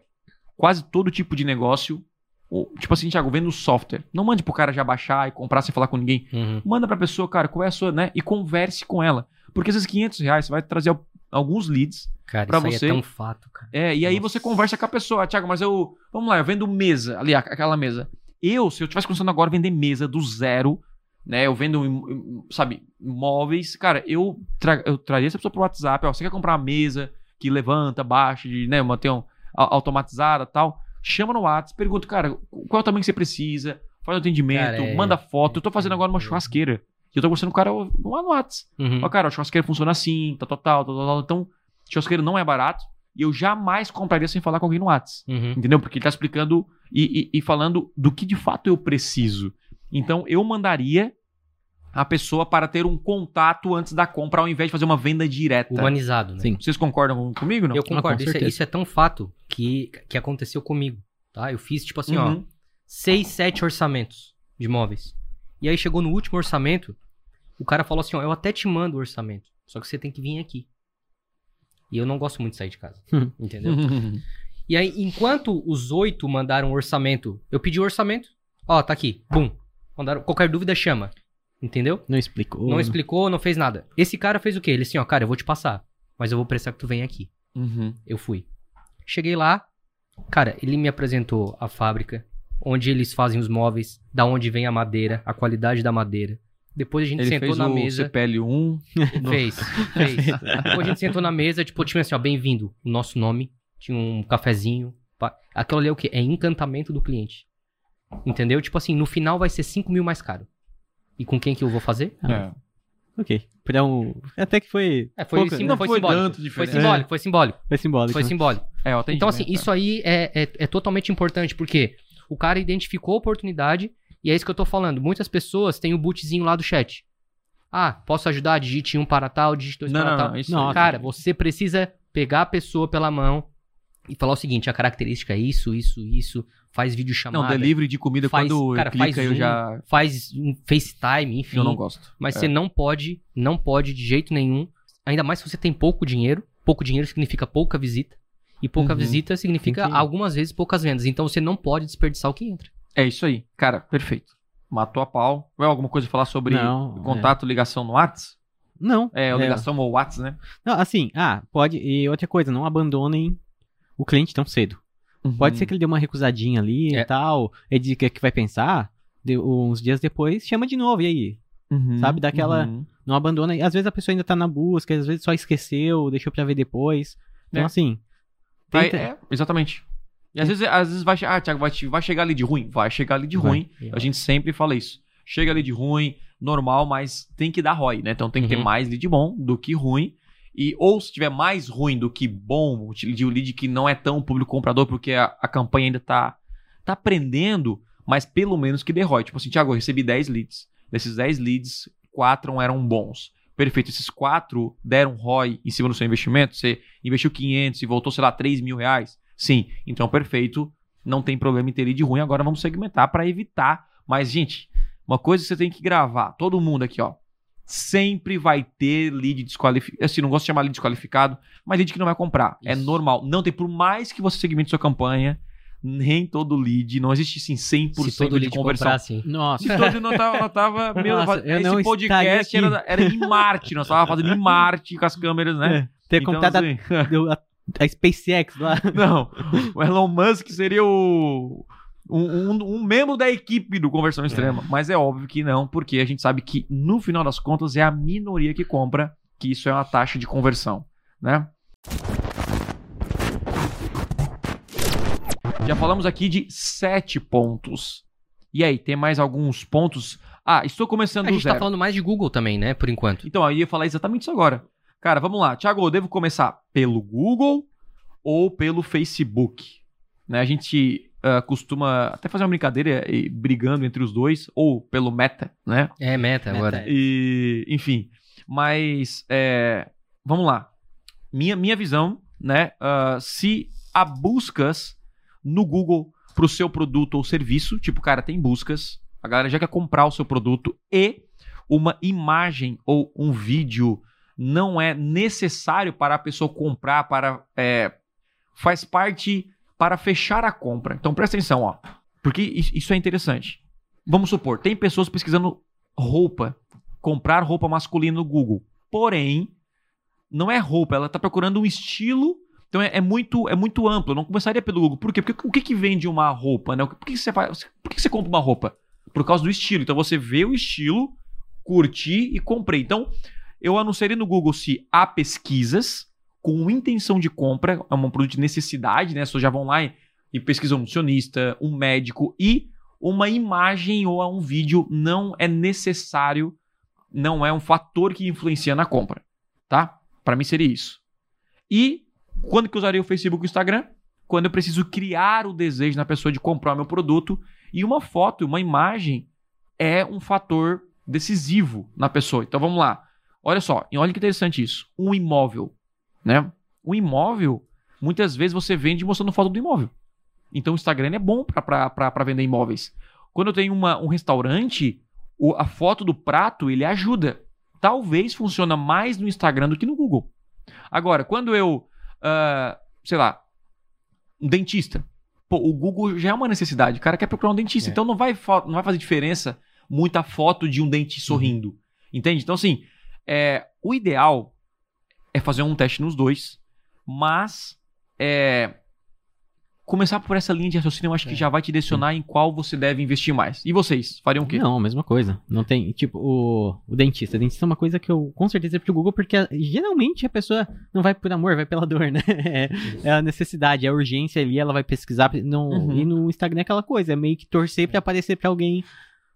quase todo tipo de negócio, ou, tipo assim, Thiago, vendo software, não mande pro cara já baixar e comprar sem falar com ninguém, Uhum. manda pra pessoa, cara, qual é a sua, né, e converse com ela, porque esses 500 reais você vai trazer al- alguns leads, Cara, Pra isso aí você- é tão fato, cara. é, e aí Nossa. você conversa com a pessoa, Thiago, mas eu, vamos lá, eu vendo mesa, ali, aquela mesa. Eu, se eu tivesse começando agora a vender mesa do zero, né, eu vendo, sabe, móveis, cara, eu, tra eu traria essa pessoa pro WhatsApp, ó, você quer comprar uma mesa que levanta, baixa, de, né, manter um, automatizada tal, chama no WhatsApp, pergunta, cara, qual é o tamanho que você precisa, faz o atendimento, Cara, é- manda foto, eu tô fazendo agora uma é- churrasqueira, e eu tô conversando com o cara lá no WhatsApp. Uhum. Ó, cara, a churrasqueira funciona assim, tal, tal, tal, tal, tal, tal. Então, churrasqueira não é barato. E eu jamais compraria sem falar com alguém no WhatsApp. Uhum. Entendeu? Porque ele tá explicando e, e- e falando do que de fato eu preciso. Então, eu mandaria a pessoa para ter um contato antes da compra, ao invés de fazer uma venda direta. Humanizado, né? Sim. Vocês concordam com- comigo, não? Eu concordo. com isso, é, isso é tão fato que, que aconteceu comigo, tá? Eu fiz, tipo assim, ó, Uhum. seis, sete orçamentos de imóveis. E aí chegou no último orçamento, o cara falou assim, ó, eu até te mando o orçamento, só que você tem que vir aqui. E eu não gosto muito de sair de casa, Hum. entendeu? E aí, enquanto os oito mandaram o orçamento, eu pedi o orçamento, ó, tá aqui, bum. Mandaram, qualquer dúvida chama, entendeu? Não explicou. Não explicou, não fez nada. Esse cara fez o quê? Ele assim, ó, cara, eu vou te passar, mas eu vou precisar que tu venha aqui. Uhum. Eu fui. Cheguei lá, cara, ele me apresentou a fábrica, onde eles fazem os móveis, da onde vem a madeira, a qualidade da madeira. Depois a gente Ele sentou fez na o mesa. CPL1. Fez, fez. Depois a gente sentou na mesa, tipo, tinha assim, ó, bem-vindo, o nosso nome, tinha um cafezinho. pá. Aquilo ali é o quê? É encantamento do cliente. Entendeu? Tipo assim, no final vai ser 5 mil mais caro. E com quem que eu vou fazer? É. Ok. Pra um... Até que foi. É, foi, pouco, sim- né? foi foi simbólico. tanto Foi simbólico, foi simbólico. Foi simbólico. Foi simbólico. É, Então, assim, isso aí é, é, é totalmente importante, porque o cara identificou a oportunidade, e é isso que eu tô falando. Muitas pessoas têm o bootzinho lá do chat. Ah, posso ajudar? Digite um para tal, digite dois Não, para não, tal. não. Isso aí. Cara, você precisa pegar a pessoa pela mão e falar o seguinte: a característica é isso, isso, isso. Faz vídeo chamada. Não, delivery de comida, faz, quando cara, clica, faz eu Zoom, já... faz um FaceTime, enfim. Eu não gosto. Mas É. você não pode, não pode de jeito nenhum. Ainda mais se você tem pouco dinheiro. Pouco dinheiro significa pouca visita. E pouca Uhum. visita significa Entendi. algumas vezes poucas vendas. Então você não pode desperdiçar o que entra. É isso aí. Cara, perfeito. Matou a pau. Vai alguma coisa a falar sobre Não, contato, ligação no Whats? Não. É, ligação ou Whats, né? Não, assim, ah, pode. E outra coisa, não abandonem o cliente tão cedo. Pode Uhum. ser que ele dê uma recusadinha ali É. e tal. Ele diz que que vai pensar. de- uns dias depois, chama de novo. E aí? Uhum, sabe, daquela- uhum. Não abandona. E às vezes a pessoa ainda tá na busca, às vezes só esqueceu, deixou pra ver depois. Então, É. assim. Tenta- é, exatamente. E às vezes, às vezes vai, ah, Thiago, vai, vai chegar ali de ruim? Vai chegar ali de Vai. ruim. A gente sempre fala isso. Chega ali de ruim, normal, mas tem que dar ROI, né? Então tem que ter Uhum. mais lead bom do que ruim. E ou se tiver mais ruim do que bom, de o lead que não é tão público comprador, porque a, a campanha ainda tá, tá aprendendo, mas pelo menos que dê ROI. Tipo assim, Thiago, eu recebi 10 leads. Desses 10 leads, 4 eram bons. Perfeito, esses 4 deram ROI em cima do seu investimento. Você investiu 500 e voltou, sei lá, 3 mil reais. Sim, então perfeito. Não tem problema em ter lead ruim. Agora vamos segmentar para evitar. Mas, gente, uma coisa que você tem que gravar. Todo mundo aqui, ó. Sempre vai ter lead desqualificado. Assim, não gosto de chamar lead desqualificado, mas lead que não vai comprar. É Isso. normal. Não tem, por mais que você segmente sua campanha, nem todo lead, não existe sim 100% Se todo de lead conversão. comprar, sim. Nossa. Se todo não tava, não tava meu, Nossa, esse podcast era, era em Marte, nós tava fazendo em Marte com as câmeras, né? É, ter Então, comprado a- assim, a, a SpaceX lá. não, o Elon Musk seria o um, um- um membro da equipe do Conversão Extrema, mas é óbvio que não, porque a gente sabe que no final das contas é a minoria que compra, que isso é uma taxa de conversão, né? Já falamos aqui de sete pontos. E aí, tem mais alguns pontos? Ah, estou começando A do gente zero. tá falando mais de Google também, né? Por enquanto. Então, eu ia falar exatamente isso agora. Cara, vamos lá. Tiago, eu devo começar pelo Google ou pelo Facebook? Né, a gente ah, costuma até fazer uma brincadeira e brigando entre os dois, ou pelo Meta, né? É meta Meta, agora. E, enfim. Mas, é, vamos lá. Minha, minha visão, né? ah, se há buscas no Google para o seu produto ou serviço, tipo, cara, tem buscas, a galera já quer comprar o seu produto e uma imagem ou um vídeo não é necessário para a pessoa comprar, para é, faz parte para fechar a compra. Então presta atenção, ó, porque is- isso é interessante. Vamos supor, tem pessoas pesquisando roupa, comprar roupa masculina no Google. Porém, não é roupa, ela está procurando um estilo. Então é, é muito é muito amplo. Eu não começaria pelo Google. Por quê? Porque o que, que vende uma roupa, né? Por que, que você faz? Por que você compra uma roupa? Por causa do estilo. Então você vê o estilo, curti e comprei. Então eu anunciaria no Google se há pesquisas com intenção de compra, é um produto de necessidade, né? As pessoas já vão lá e, e pesquisam um nutricionista, um médico e uma imagem ou um vídeo não é necessário, não é um fator que influencia na compra, tá? Para mim seria isso. E quando que eu usaria o Facebook e o Instagram? Quando eu preciso criar o desejo na pessoa de comprar o meu produto e uma foto, uma imagem é um fator decisivo na pessoa. Então vamos lá. Olha só, olha que interessante isso. Um imóvel, né? Um imóvel, muitas vezes você vende mostrando foto do imóvel. Então o Instagram é bom para vender imóveis. Quando eu tenho uma, um restaurante, o- a foto do prato ele ajuda. Talvez funciona mais no Instagram do que no Google. Agora, quando eu, ah, sei lá, um dentista, pô, o Google já é uma necessidade. O cara quer procurar um dentista, É. então não vai, não vai fazer diferença muita foto de um dente sorrindo. Entende? Então, assim, é, o ideal é fazer um teste nos dois, mas é, começar por essa linha de raciocínio eu acho que É. já vai te direcionar em qual você deve investir mais. E vocês, fariam o quê? Não, a mesma coisa. Não tem, tipo, o, o dentista. O dentista é uma coisa que eu com certeza ia pro Google, porque geralmente a pessoa não vai por amor, vai pela dor, né? É, é a necessidade, é a urgência ali, ela vai pesquisar. Não, Uhum. E no Instagram é aquela coisa, é meio que torcer pra aparecer pra alguém.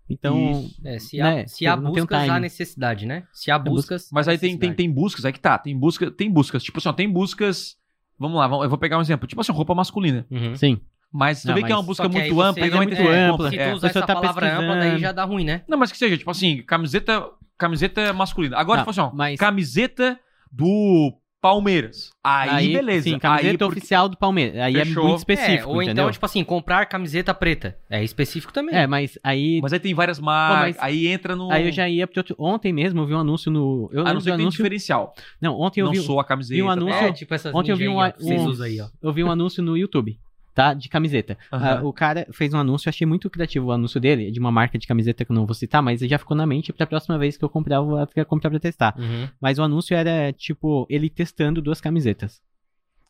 Então. É, se Né, há, se há tem um buscas, há necessidade, né? Se há buscas. Mas aí tem, tem, tem buscas, aí que tá, tem busca, tem buscas, tipo assim, ó, tem buscas, vamos lá, eu vou pegar um exemplo, tipo assim, roupa masculina, Uhum. sim. mas tu Não, vê que é uma mas- busca muito ampla e é não vai muito ampla. Se tu É. usar A pessoa essa tá palavra ampla, daí já dá ruim, né? Não, mas que seja, tipo assim, camiseta, camiseta masculina. Agora, Não, tipo assim, ó, mas- camiseta do Palmeiras. Aí, beleza. Sim, camiseta aí, porque- oficial do Palmeiras. Aí Fechou. é muito específico, é, ou entendeu? então, tipo assim, comprar camiseta preta. É específico também. É, mas aí, Mas aí tem várias marcas, aí entra no... aí eu já ia outro... Ontem mesmo eu vi um anúncio no... Eu A não do que tem anúncio... diferencial. Não, ontem eu não vi... sou a camiseta. vi um anúncio- né? É, tipo essas Ontem eu vi um, aí, ó, vocês um- usam aí, ó. eu vi um anúncio no YouTube, tá? De camiseta. Aham. Ah, o cara fez um anúncio, eu achei muito criativo o anúncio dele, de uma marca de camiseta que eu não vou citar, mas já ficou na mente pra próxima vez que eu comprar, eu vou comprar pra testar. Uhum. Mas o anúncio era, tipo, ele testando duas camisetas.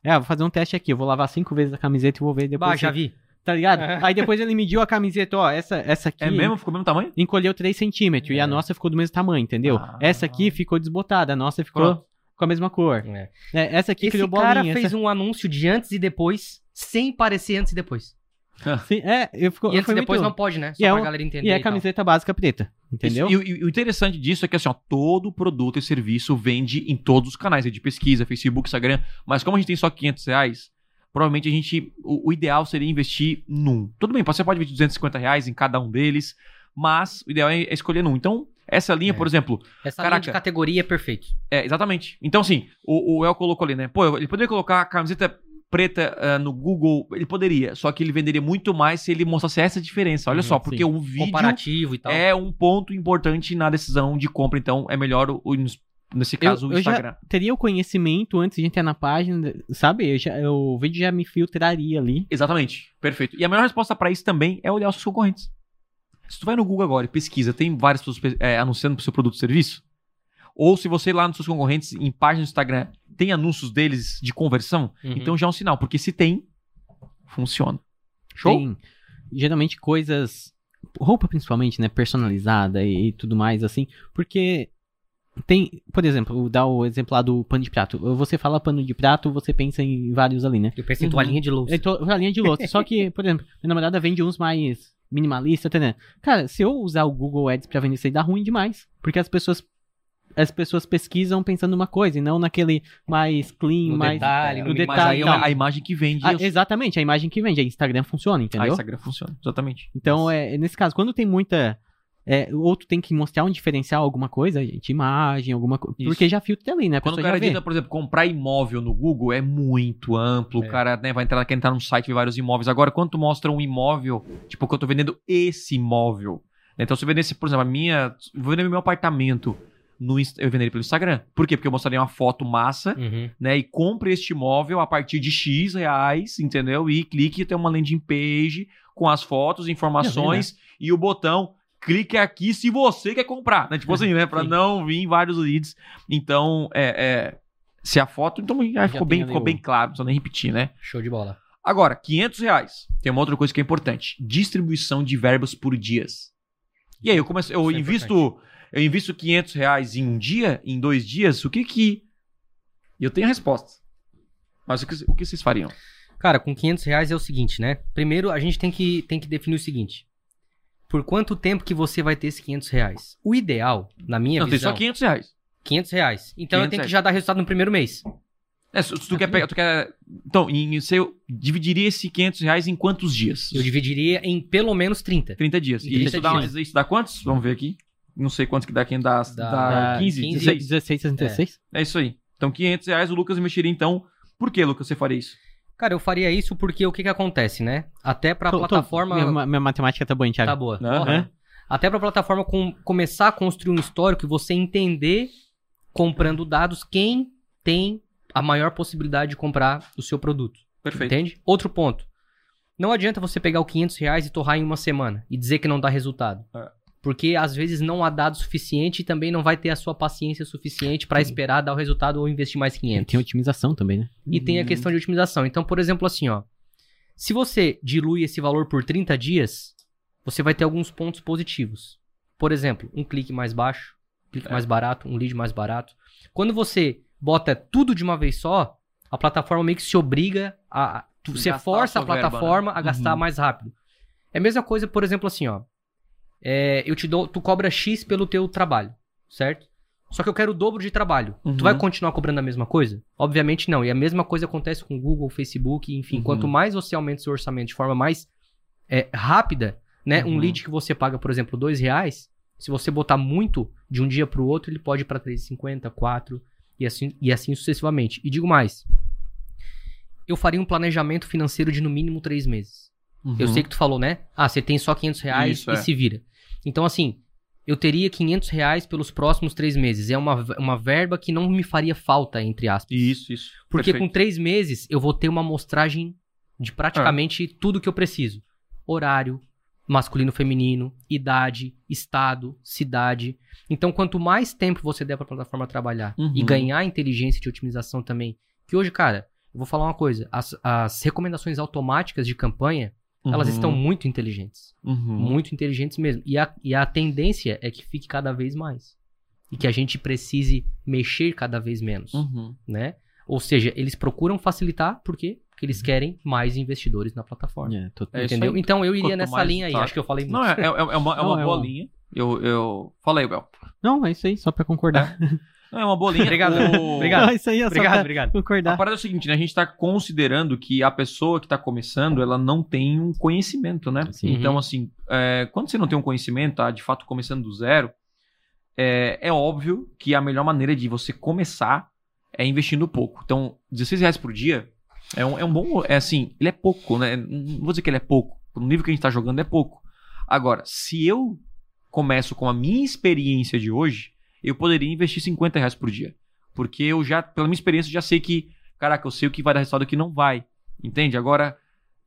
É, vou fazer um teste aqui, eu vou lavar cinco vezes a camiseta e vou ver depois. Bah, já vi. Tá ligado? Aí depois ele mediu a camiseta, ó, essa, essa aqui... É mesmo? Ficou do mesmo tamanho? Encolheu 3 centímetros e É. a nossa ficou do mesmo tamanho, entendeu? Ah. Essa aqui ficou desbotada, a nossa ficou Pronto. com a mesma cor. É. É, essa aqui Esse criou cara bolinha. fez essa- um anúncio de antes e depois, sem parecer antes e depois. Sim, é, eu fico, E antes e depois muito... não pode, né? Só E é pra um- galera entender. E é e tal. camiseta básica preta, entendeu? Isso- E, o- e o interessante disso é que assim, ó, todo produto e serviço vende em todos os canais aí de pesquisa, Facebook, Instagram. Mas como a gente tem só 500 reais, provavelmente a gente. O, o ideal seria investir num. Tudo bem, você pode investir 250 reais em cada um deles, mas o ideal é, é escolher num. Então, essa linha, É. por exemplo, Essa Caraca. linha de categoria é perfeito. é exatamente. Então, assim, o, o El colocou ali, né? Pô, ele poderia colocar a camiseta preta ah, no Google, ele poderia, só que ele venderia muito mais se ele mostrasse essa diferença. Olha Uhum, só, porque sim. o vídeo Comparativo e tal. é um ponto importante na decisão de compra, então é melhor o, o- nesse caso Eu- o eu Instagram. Teria o conhecimento antes de entrar na página, sabe? Eu já, eu- o vídeo já me filtraria ali. Exatamente, perfeito. E a melhor resposta pra isso também é olhar os seus concorrentes. Se tu vai no Google agora e pesquisa, tem várias pessoas é, anunciando pro seu produto ou serviço? Ou se você ir lá nos seus concorrentes, em páginas do Instagram, tem anúncios deles de conversão, Uhum. então já é um sinal, porque se tem, funciona. Show? Tem geralmente coisas, roupa principalmente, né? Personalizada e, e tudo mais assim. Porque tem, por exemplo, vou dar o exemplo lá do pano de prato. Você fala pano de prato, você pensa em vários ali, né? Eu penso em Uhum. toalhinha de louça. É to- a linha de louça. Só que, por exemplo, minha namorada vende uns mais minimalistas, tá entendendo? Cara, se eu usar o Google Ads pra vender isso aí, dá ruim demais. Porque as pessoas. As pessoas pesquisam pensando numa coisa e não naquele mais clean, No mais. detalhe, no no Mas detalhe aí é uma- a imagem que vende. Ah, exatamente, a imagem que vende. A Instagram funciona, Ah, entendeu? Instagram funciona, exatamente. Então, é, nesse caso, quando tem muita. É, ou tu tem que mostrar um diferencial, alguma coisa, gente, imagem, alguma coisa. Porque já filtra ali, né? A Quando o cara diz, por exemplo, comprar imóvel no Google é muito amplo. É. O cara né, vai entrar, quer entrar num site e ver vários imóveis. Agora, quando tu mostra um imóvel, tipo, que eu tô vendendo esse imóvel. né, Então, se eu vendesse, por exemplo, a minha. Vou vender meu apartamento. No, eu venderia pelo Instagram. Por quê? Porque eu mostraria uma foto massa, Uhum. né? E compre este imóvel a partir de X reais, entendeu? E clique e tem uma landing page com as fotos, informações e o botão. Clique aqui se você quer comprar, né? Tipo assim, né? Pra Sim. não vir vários leads. Então, é, é, se a foto, então já ficou, bem, ficou o- bem claro, não precisa nem repetir, né? Show de bola. Agora, 500 reais. Tem uma outra coisa que é importante: distribuição de verbas por dias. E aí, eu começo, eu Isso é invisto, eu invisto 500 reais em um dia, em dois dias. O que que? E eu tenho a resposta. Mas o que, o que vocês fariam? Cara, com 500 reais é o seguinte, né? Primeiro, a gente tem que, tem que definir o seguinte. Por quanto tempo que você vai ter esses 500 reais? O ideal, na minha não, tem visão... só 500 reais. 500 reais. Então eu 500 tenho que reais. já dar resultado no primeiro mês. É, se, tu quer pegar, tu quer. Então, em, você dividiria esse 500 reais em quantos dias? Eu dividiria em pelo menos 30. 30 dias. E 30 isso dá, dias. isso dá quantos? Vamos ver aqui. Não sei quanto que dá quem dá, Dá- dá Dá 15, 15, 16. 16, 66? É isso aí. Então 500 reais o Lucas investiria então. Por que, Lucas, você faria isso? Cara, eu faria isso porque o que que acontece, né? Até pra Tô- tô- plataforma... minha, minha matemática tá boa, hein, Thiago? Tá boa. Aham. Porra. Até pra plataforma com- começar a construir um histórico e você entender, comprando dados, quem tem a maior possibilidade de comprar o seu produto. Perfeito. Entende? Outro ponto. Não adianta você pegar o 500 reais e torrar em uma semana e dizer que não dá resultado. É. Porque às vezes não há dado suficiente e também não vai ter a sua paciência suficiente pra esperar dar o resultado ou investir mais 500. Tem otimização também, né? E tem a questão de otimização. Então, por exemplo, assim, ó. Se você dilui esse valor por 30 dias, você vai ter alguns pontos positivos. Por exemplo, um clique mais baixo, um clique É. mais barato, um lead mais barato. Quando você bota tudo de uma vez só, a plataforma meio que se obriga a. Você força a, sua verba, plataforma né? a gastar Uhum. mais rápido. É a mesma coisa, por exemplo, assim, ó. É, eu te dou, tu cobra X pelo teu trabalho, certo? Só que eu quero o dobro de trabalho. Uhum. Tu vai continuar cobrando a mesma coisa? Obviamente não. E a mesma coisa acontece com Google, Facebook, enfim. Uhum. Quanto mais você aumenta seu orçamento de forma mais é, rápida, né? Um Uhum. lead que você paga, por exemplo, dois reais, se você botar muito de um dia pro outro, ele pode ir pra 3,50, 4 e assim, e assim sucessivamente. E digo mais. Eu faria um planejamento financeiro de no mínimo três meses. Eu Uhum. sei que tu falou, né? Ah, você tem só 500 reais Isso, e é. se vira. Então, assim, eu teria 500 reais pelos próximos três meses. É uma, uma verba que não me faria falta, entre aspas. Isso, isso. Porque Perfeito. com três meses eu vou ter uma amostragem de praticamente Ah. tudo que eu preciso: horário, masculino, feminino, idade, estado, cidade. Então, quanto mais tempo você der para a plataforma trabalhar Uhum. e ganhar inteligência de otimização também, que hoje, cara, eu vou falar uma coisa: as, as recomendações automáticas de campanha elas Uhum. estão muito inteligentes. Uhum. Muito inteligentes mesmo. E a, e a tendência é que fique cada vez mais. E que a gente precise mexer cada vez menos, Uhum. né? Ou seja, eles procuram facilitar, por quê? Porque eles querem mais investidores na plataforma. É, tô- É entendeu? aí. Então eu iria Quanto nessa linha aí. tá- Acho que eu falei muito. Não, é, é, é uma, é uma Não, é boa um- linha. Eu, eu... Fala aí, Bel. Não, é isso aí, só pra concordar. Não, é uma boa linha. Obrigado. O- Obrigado. Não, isso aí, é só obrigado, obrigado. A concordar. parada é o seguinte, né? A gente tá considerando que a pessoa que tá começando, ela não tem um conhecimento, né? Sim. Então, Uhum. assim, é, quando você não tem um conhecimento, tá? De fato, começando do zero, é, é óbvio que a melhor maneira de você começar é investindo pouco. Então, 16 reais por dia é um, é um bom... É assim, ele é pouco, né? Não vou dizer que ele é pouco. No nível que a gente tá jogando, é pouco. Agora, se eu começo com a minha experiência de hoje, eu poderia investir 50 reais por dia. Porque eu já, pela minha experiência, já sei que, caraca, eu sei o que vai dar resultado e o que não vai. Entende? Agora,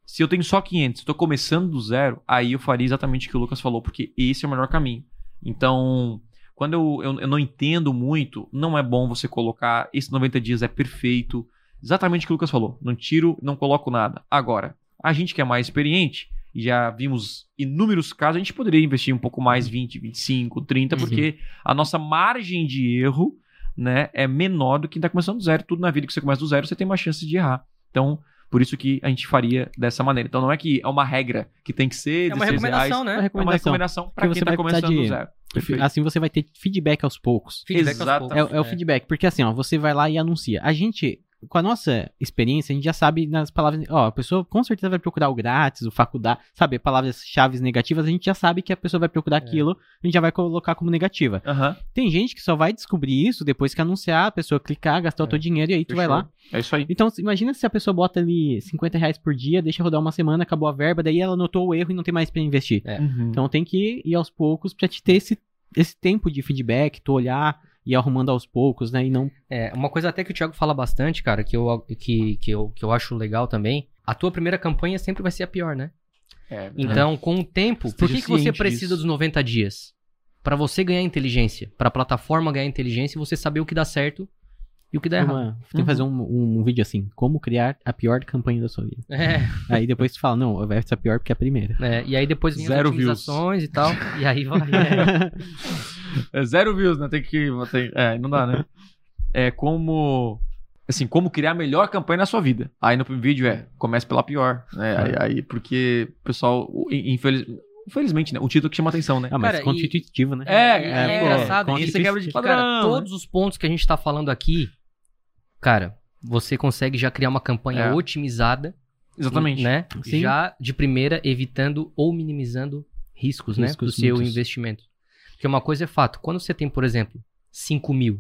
se eu tenho só 500, estou começando do zero, aí eu faria exatamente o que o Lucas falou, porque esse é o melhor caminho. Então, quando eu, eu, eu não entendo muito, não é bom você colocar esse 90 dias é perfeito. Exatamente o que o Lucas falou. Não tiro, não coloco nada. Agora, a gente que é mais experiente, já vimos inúmeros casos, a gente poderia investir um pouco mais, 20, 25, 30, Uhum. porque a nossa margem de erro né, é menor do que está começando do zero. Tudo na vida que você começa do zero, você tem mais chance de errar. Então, por isso que a gente faria dessa maneira. Então, não é que é uma regra que tem que ser É uma 16 reais. recomendação, né? Uma É uma recomendação. recomendação para quem você está começando do de- zero. Perfeito. Assim você vai ter feedback aos poucos. Feedback aos Exato. poucos. É, é o feedback, porque assim, ó, você vai lá e anuncia. A gente, com a nossa experiência, a gente já sabe nas palavras, ó, a pessoa com certeza vai procurar o grátis, o faculdade, sabe, palavras-chave negativas, a gente já sabe que a pessoa vai procurar aquilo, a gente já vai colocar como negativa. Aham. Tem gente que só vai descobrir isso depois que anunciar, a pessoa clicar, gastar o É. teu dinheiro e aí tu vai Fechou. lá. É isso aí. Então, se- imagina se a pessoa bota ali 50 reais por dia, deixa rodar uma semana, acabou a verba, daí ela notou o erro e não tem mais pra investir. É. Uhum. Então tem que ir aos poucos pra te ter esse, esse tempo de feedback, tu olhar ir arrumando aos poucos, né? E não. É, uma coisa até que o Thiago fala bastante, cara, que eu, que, que, eu, que eu acho legal também. A tua primeira campanha sempre vai ser a pior, né? É, Então, com o tempo, por Esteja que, que você precisa disso. dos 90 dias? Pra você ganhar inteligência, pra plataforma ganhar inteligência e você saber o que dá certo e o que dá errado. Tem que fazer um, um, um vídeo assim, como criar a pior campanha da sua vida. É, Aí depois tu fala, não, vai ser pior porque é a primeira. é, e aí depois vem Zero as views. e tal, e aí vai. é. É zero views, né? Tem que. Tem, é, não dá, né? É como. Assim, como criar a melhor campanha na sua vida. Aí no vídeo é, comece pela pior. Né? Aí, aí, porque o pessoal, o- infeliz, infelizmente, né? O título que chama atenção, né? Ah, mas Cara, constitutivo, né? É, É, é, é pô, engraçado isso. É quebra de Cara, padrão. né? todos os pontos que a gente tá falando aqui, cara, você consegue já criar uma campanha É. otimizada, Exatamente. né? Sim. Já de primeira evitando ou minimizando riscos, né, Riscos do seu muitos. investimento. Porque uma coisa é fato. Quando você tem, por exemplo, 5 mil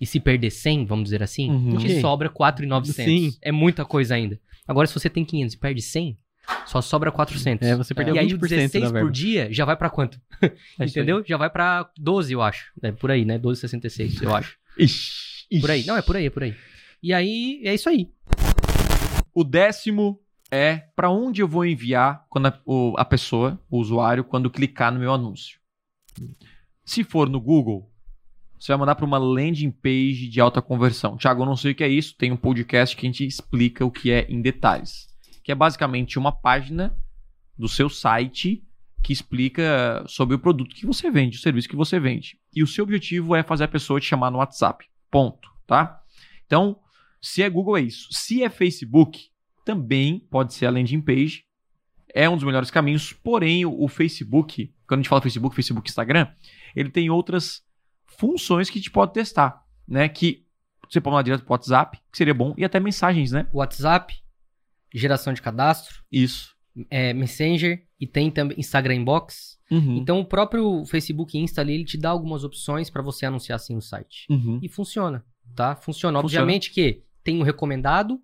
e se perder 100, vamos dizer assim, Uhum. te Ok. sobra 4,900. Sim. É muita coisa ainda. Agora, se você tem 500 e perde 100, só sobra 400. É, você perdeu e aí, 20% o 16 da por dia já vai pra quanto? É. Entendeu? Já vai pra 12, eu acho. É por aí, né? 12,66, eu acho. Ixi, ixi. Por aí. Não, é por aí, é por aí. E aí, é isso aí. O décimo é para onde eu vou enviar quando a, o- a pessoa, o usuário, quando clicar no meu anúncio. Se for no Google, você vai mandar para uma landing page de alta conversão. Tiago, eu não sei o que é isso. Tem um podcast que a gente explica o que é em detalhes. Que é basicamente uma página do seu site que explica sobre o produto que você vende, o serviço que você vende. E o seu objetivo é fazer a pessoa te chamar no WhatsApp. Ponto, tá? Então, se é Google é isso. Se é Facebook, também pode ser a landing page. É um dos melhores caminhos, porém o, Facebook, quando a gente fala Facebook, Facebook, Instagram, ele tem outras funções que a gente pode testar, né? Que você pode mandar direto pro WhatsApp, que seria bom, e até mensagens, né? WhatsApp, geração de cadastro, Isso. é, Messenger e tem também Instagram Inbox. Uhum. Então, o próprio Facebook Insta ali, ele te dá algumas opções pra você anunciar assim no site. Uhum. E funciona, tá? Funciona. Funciona. Obviamente que tem o recomendado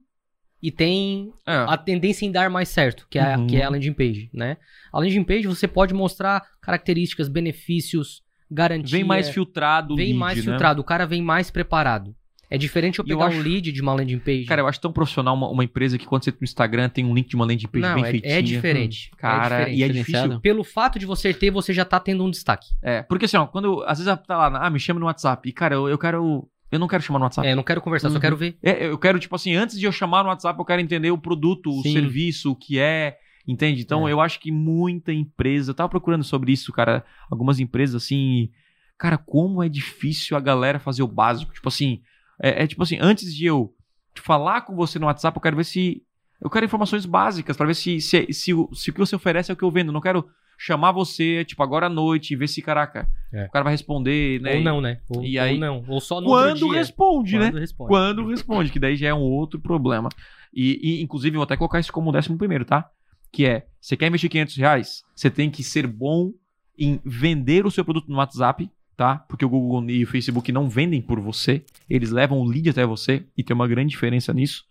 e tem É. a tendência em dar mais certo, que é, Uhum. que é a landing page, né? A landing page você pode mostrar características, benefícios, garantia. Vem mais filtrado o vem lead, mais né? filtrado, o cara vem mais preparado. É diferente eu E eu pegar acho- um lead de uma landing page. Cara, eu acho tão profissional uma, uma empresa que quando você entra no Instagram tem um link de uma landing page não, bem é, feitinha. é diferente. Cara, é diferente. e é diferenciado. difícil. Pelo fato de você ter, você já tá tendo um destaque. É, porque assim, ó, quando às vezes tá lá, ah, me chama no WhatsApp. E, cara, eu, eu quero. Eu não quero chamar no WhatsApp. É, eu não quero conversar, Uhum. só quero ver. É, eu quero, tipo assim, antes de eu chamar no WhatsApp, eu quero entender o produto, o Sim. serviço, o que é. Entende? Então, É. eu acho que muita empresa. Eu tava procurando sobre isso, cara. Algumas empresas, assim. Cara, como é difícil a galera fazer o básico. Tipo assim. É, é tipo assim, antes de eu falar com você no WhatsApp, eu quero ver se. Eu quero informações básicas pra ver se, se, se, o- se o que você oferece é o que eu vendo. Eu não quero chamar você, tipo, agora à noite e ver se, caraca, É. o cara vai responder, né? Ou não, né? Ou, E aí- ou não. Ou só no Quando dia. responde, né? Quando responde. quando responde, que daí já é um outro problema. E, e, inclusive, eu vou até colocar isso como décimo primeiro, tá? Que é, você quer investir 500 reais, você tem que ser bom em vender o seu produto no WhatsApp, tá? Porque o Google e o Facebook não vendem por você, eles levam o lead até você, e tem uma grande diferença nisso,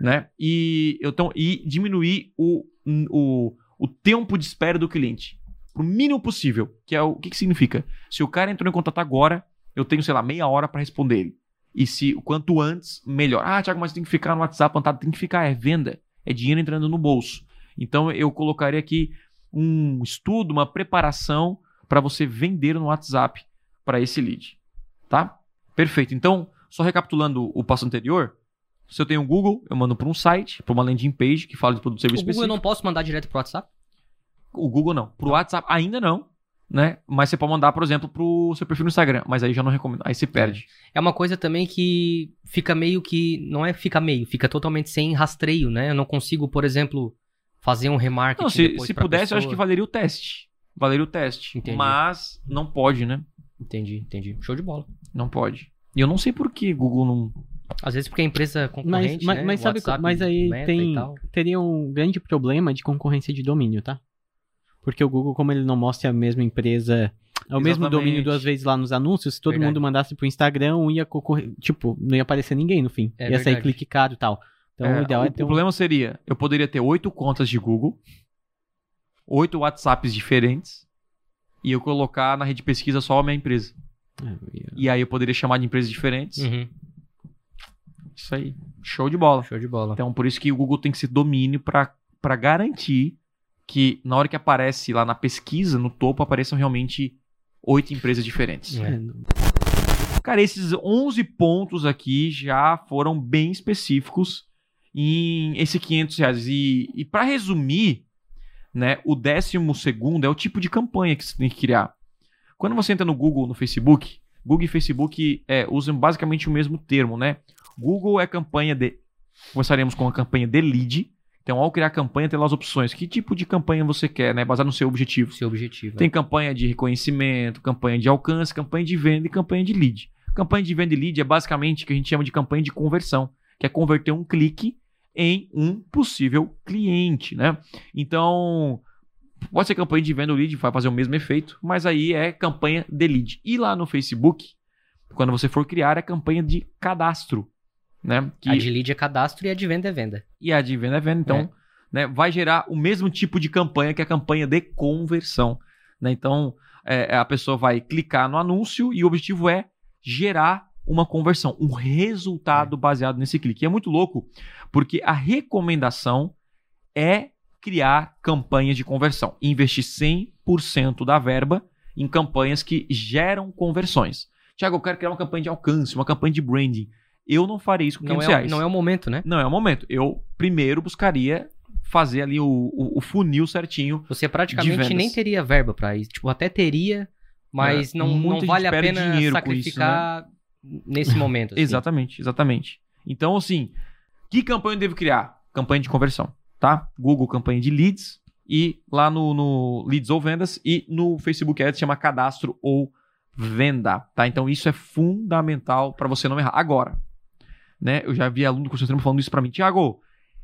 né? E, eu tão, e diminuir o, o, o tempo de espera do cliente pro mínimo possível, que é o, o que, que significa? Se o cara entrou em contato agora, eu tenho, sei lá, meia hora para responder ele. E se o quanto antes, melhor. Ah, Thiago, mas tem que ficar no WhatsApp, plantado. Tem que ficar, é venda. É dinheiro entrando no bolso. Então eu colocaria aqui um estudo, uma preparação para você vender no WhatsApp para esse lead. Tá? Perfeito. Então, só recapitulando o passo anterior, se eu tenho um Google, eu mando para um site, para uma landing page que fala de produto e O serviço Google eu específico. não posso mandar direto pro WhatsApp? O Google não. Pro WhatsApp ainda não, né? Mas você pode mandar, por exemplo, pro seu perfil no Instagram. Mas aí já não recomendo. Aí você perde. É uma coisa também que fica meio que. Não é fica meio, fica totalmente sem rastreio, né? Eu não consigo, por exemplo, fazer um remarketing. Não, se, depois se pra pudesse, eu acho pessoa. que valeria o teste. Valeria o teste. Entendi. Mas não pode, né? Entendi, entendi. Show de bola. Não pode. E eu não sei por que Google não. Às vezes porque a empresa Mas, concorrente, mas, né? mas sabe, WhatsApp, mas aí tem, teria um grande problema de concorrência de domínio, tá? Porque o Google, como ele não mostra a mesma empresa, é o mesmo Exatamente. domínio duas vezes lá nos anúncios, se todo Verdade. mundo mandasse pro Instagram, um ia concorrer, tipo, não ia aparecer ninguém no fim. É ia sair verdade. clique caro e tal. Então É, o ideal o é ter um... problema seria: eu poderia ter oito contas de Google, oito WhatsApps diferentes, e eu colocar na rede de pesquisa só a minha empresa. É, E aí eu poderia chamar de empresas diferentes. Uhum. Isso aí. Show de bola. Show de bola. Então, por isso que o Google tem que ser domínio para garantir que na hora que aparece lá na pesquisa, no topo, apareçam realmente oito empresas diferentes. É. é, Cara, esses 11 pontos aqui já foram bem específicos em esse 500 reais. E, e para resumir, né, o décimo segundo é o tipo de campanha que você tem que criar. Quando você entra no Google, no Facebook, Google e Facebook é, usam basicamente o mesmo termo, né? Google é campanha de... Começaremos com a campanha de lead. Então, ao criar a campanha, tem lá as opções. Que tipo de campanha você quer, né? Baseado no seu objetivo. Seu objetivo. Tem campanha de reconhecimento, campanha de alcance, campanha de venda e campanha de lead. Campanha de venda e lead é basicamente o que a gente chama de campanha de conversão, que é converter um clique em um possível cliente, né? Então, Pode ser campanha de venda do lead, vai fazer o mesmo efeito, mas aí é campanha de lead. E lá no Facebook, quando você for criar, é campanha de cadastro. Né? Que... A de lead é cadastro e a de venda é venda. E a de venda é venda, então É. né, vai gerar o mesmo tipo de campanha que a campanha de conversão. né? Então é, a pessoa vai clicar no anúncio e o objetivo é gerar uma conversão, um resultado baseado nesse clique. E é muito louco, porque a recomendação é criar campanhas de conversão, investir 100% da verba em campanhas que geram conversões. Tiago, eu quero criar uma campanha de alcance, uma campanha de branding. Eu não farei isso com Não 500 é, o- reais. não é o momento, né? Não é o momento. Eu primeiro buscaria fazer ali o, o, o funil certinho. Você praticamente nem teria verba pra isso. Tipo, até teria, mas É, não, não vale a pena com isso, né? sacrificar nesse momento. assim. Exatamente, exatamente. Então, assim, que campanha eu devo criar? Campanha de conversão, tá? Google campanha de leads e lá no, no leads ou vendas e no Facebook Ads chama cadastro ou venda, tá? Então isso é fundamental para você não errar. Agora, né? Eu já vi aluno do curso falando isso para mim. Tiago,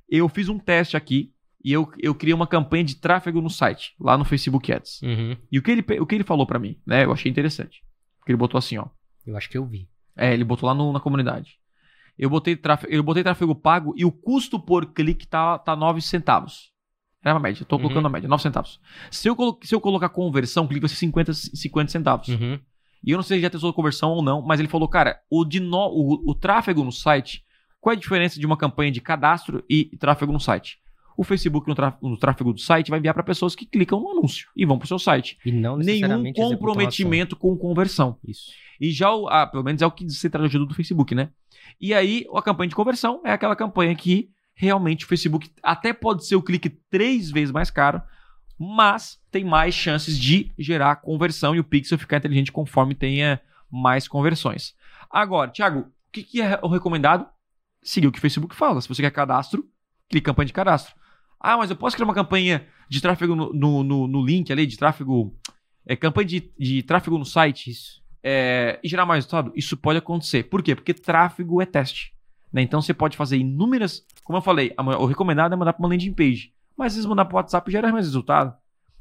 eu fiz um teste aqui e eu, eu criei uma campanha de tráfego no site, lá no Facebook Ads. Uhum. E o que ele, o que ele falou para mim, né? Eu achei interessante. Porque ele botou assim, ó. Eu acho que eu vi. É, ele botou lá no- na comunidade. Eu botei, tráfego, eu botei tráfego pago e o custo por clique tá, tá 9 centavos. É uma média, tô Uhum. colocando a média, 9 centavos. Se eu, colo- se eu colocar conversão, o clique vai ser 50, 50 centavos. Uhum. E eu não sei se já testou conversão ou não, mas ele falou, cara, o, de no- o, o tráfego no site, qual é a diferença de uma campanha de cadastro e tráfego no site? O Facebook no, trá- no tráfego do site vai enviar para pessoas que clicam no anúncio e vão para o seu site. E não Nenhum ação. comprometimento com conversão. Isso. E já, o, ah, pelo menos é o que se traduziu do Facebook, né? E aí, a campanha de conversão é aquela campanha que realmente o Facebook até pode ser o clique três vezes mais caro, mas tem mais chances de gerar conversão e o pixel ficar inteligente conforme tenha mais conversões. Agora, Thiago, o que, que é o recomendado? Seguir o que o Facebook fala. Se você quer cadastro, clique em campanha de cadastro. Ah, mas eu posso criar uma campanha de tráfego no, no, no- no link ali, de tráfego. É, campanha de, de tráfego no site Isso. é, e gerar mais resultado? Isso pode acontecer. Por quê? Porque tráfego é teste. né? Então você pode fazer inúmeras. Como eu falei, a- o recomendado é mandar para uma landing page. Mas às vezes mandar para o WhatsApp gera mais resultado.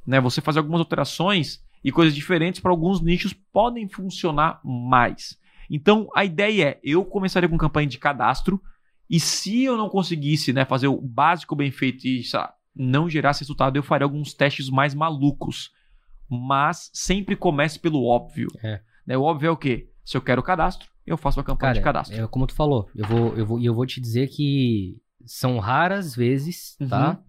Né? Você fazer algumas alterações e coisas diferentes para alguns nichos podem funcionar mais. Então a ideia é: eu começaria com campanha de cadastro. E se eu não conseguisse né, fazer o básico bem feito e lá, não gerasse resultado, eu faria alguns testes mais malucos. Mas sempre comece pelo óbvio. É. Né? O óbvio é o quê? Se eu quero cadastro, eu faço uma campanha de Cara, cadastro. é como tu falou, eu vou, eu vou, e eu vou te dizer que são raras vezes, tá? Uhum.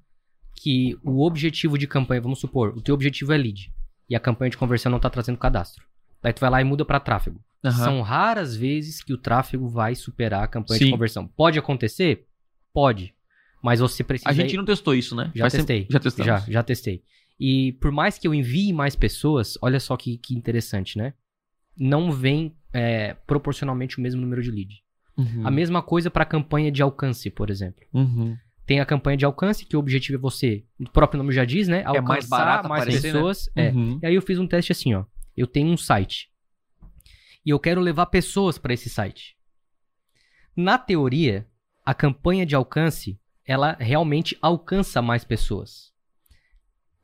Que o objetivo de campanha, vamos supor, o teu objetivo é lead e a campanha de conversão não tá trazendo cadastro. Daí tu vai lá e muda pra tráfego. Aham. São raras vezes que o tráfego vai superar a campanha Sim. de conversão. Pode acontecer? Pode. Mas você precisa. A gente não testou isso, né? Já testei. Já testamos. Já, já testei. E por mais que eu envie mais pessoas, olha só que, que interessante, né? Não vem é, proporcionalmente o mesmo número de lead. Uhum. A mesma coisa para campanha de alcance, por exemplo. Uhum. Tem a campanha de alcance, que o objetivo é você, o próprio nome já diz, né? Alcançar mais barato mais aparecer, né? pessoas. É. Uhum. E aí eu fiz um teste assim, ó. Eu tenho um site. E eu quero levar pessoas para esse site. Na teoria, a campanha de alcance, ela realmente alcança mais pessoas.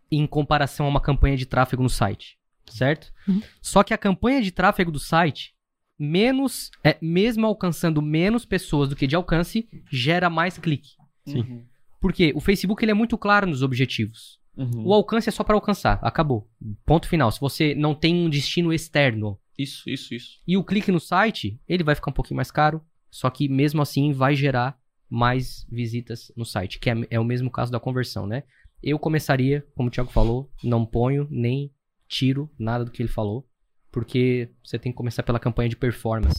Em comparação a uma campanha de tráfego no site, certo? Uhum. Só que a campanha de tráfego do site, menos, é, mesmo alcançando menos pessoas do que de alcance, gera mais clique. Sim. Por quê? O Facebook ele é muito claro nos objetivos. Uhum. O alcance é só para alcançar, acabou. Ponto final. Se você não tem um destino externo Isso, isso, isso. e o clique no site, ele vai ficar um pouquinho mais caro, só que mesmo assim vai gerar mais visitas no site, que é, é o mesmo caso da conversão, né? Eu começaria, como o Thiago falou, não ponho nem tiro nada do que ele falou, porque você tem que começar pela campanha de performance.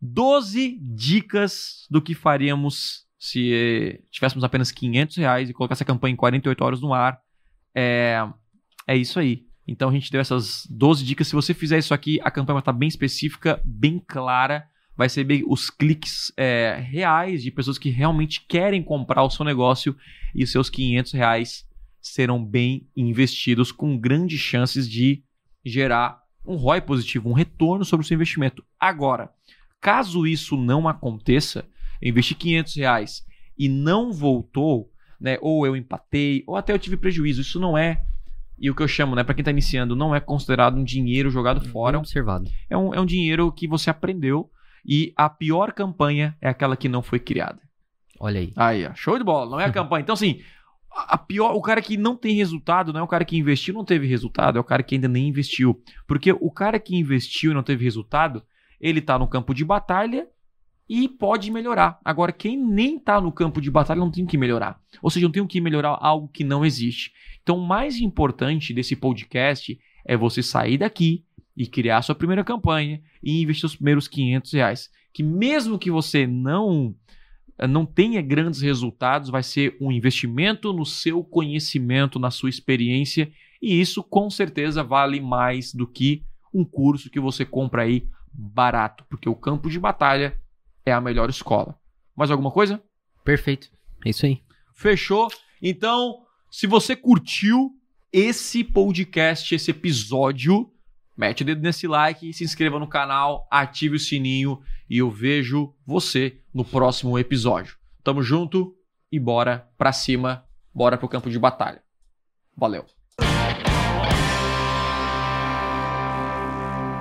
Doze dicas do que faríamos se eh, tivéssemos apenas 500 reais e colocasse a campanha em 48 horas no ar. É, é isso aí. Então a gente deu essas 12 dicas. Se você fizer isso aqui, a campanha vai estar bem específica, bem clara. Vai bem os cliques é, reais de pessoas que realmente querem comprar o seu negócio e os seus 500 reais serão bem investidos com grandes chances de gerar um ROI positivo, um retorno sobre o seu investimento. Agora, caso isso não aconteça, eu investi 500 reais e não voltou, né? Ou eu empatei, ou até eu tive prejuízo. Isso não é. E o que eu chamo, né, para quem tá iniciando, não é considerado um dinheiro jogado fora. Observado. É um, é um dinheiro que você aprendeu. E a pior campanha é aquela que não foi criada. Olha aí. Aí, ó, show de bola, não é a campanha. Então, assim, a pior, o cara que não tem resultado não é o cara que investiu e não teve resultado, é o cara que ainda nem investiu. Porque o cara que investiu e não teve resultado, ele tá no campo de batalha e pode melhorar. Agora, quem nem tá no campo de batalha não tem que melhorar. Ou seja, não tem que melhorar algo que não existe. Então, o mais importante desse podcast é você sair daqui e criar sua primeira campanha e investir os primeiros 500 reais. Que mesmo que você não não tenha grandes resultados, vai ser um investimento no seu conhecimento, na sua experiência, e isso com certeza vale mais do que um curso que você compra aí barato, porque o campo de batalha é a melhor escola. Mais alguma coisa? Perfeito. É isso aí. Fechou? Então, se você curtiu esse podcast, esse episódio, mete o dedo nesse like, se inscreva no canal, ative o sininho e eu vejo você no próximo episódio. Tamo junto e bora pra cima, bora pro campo de batalha. Valeu.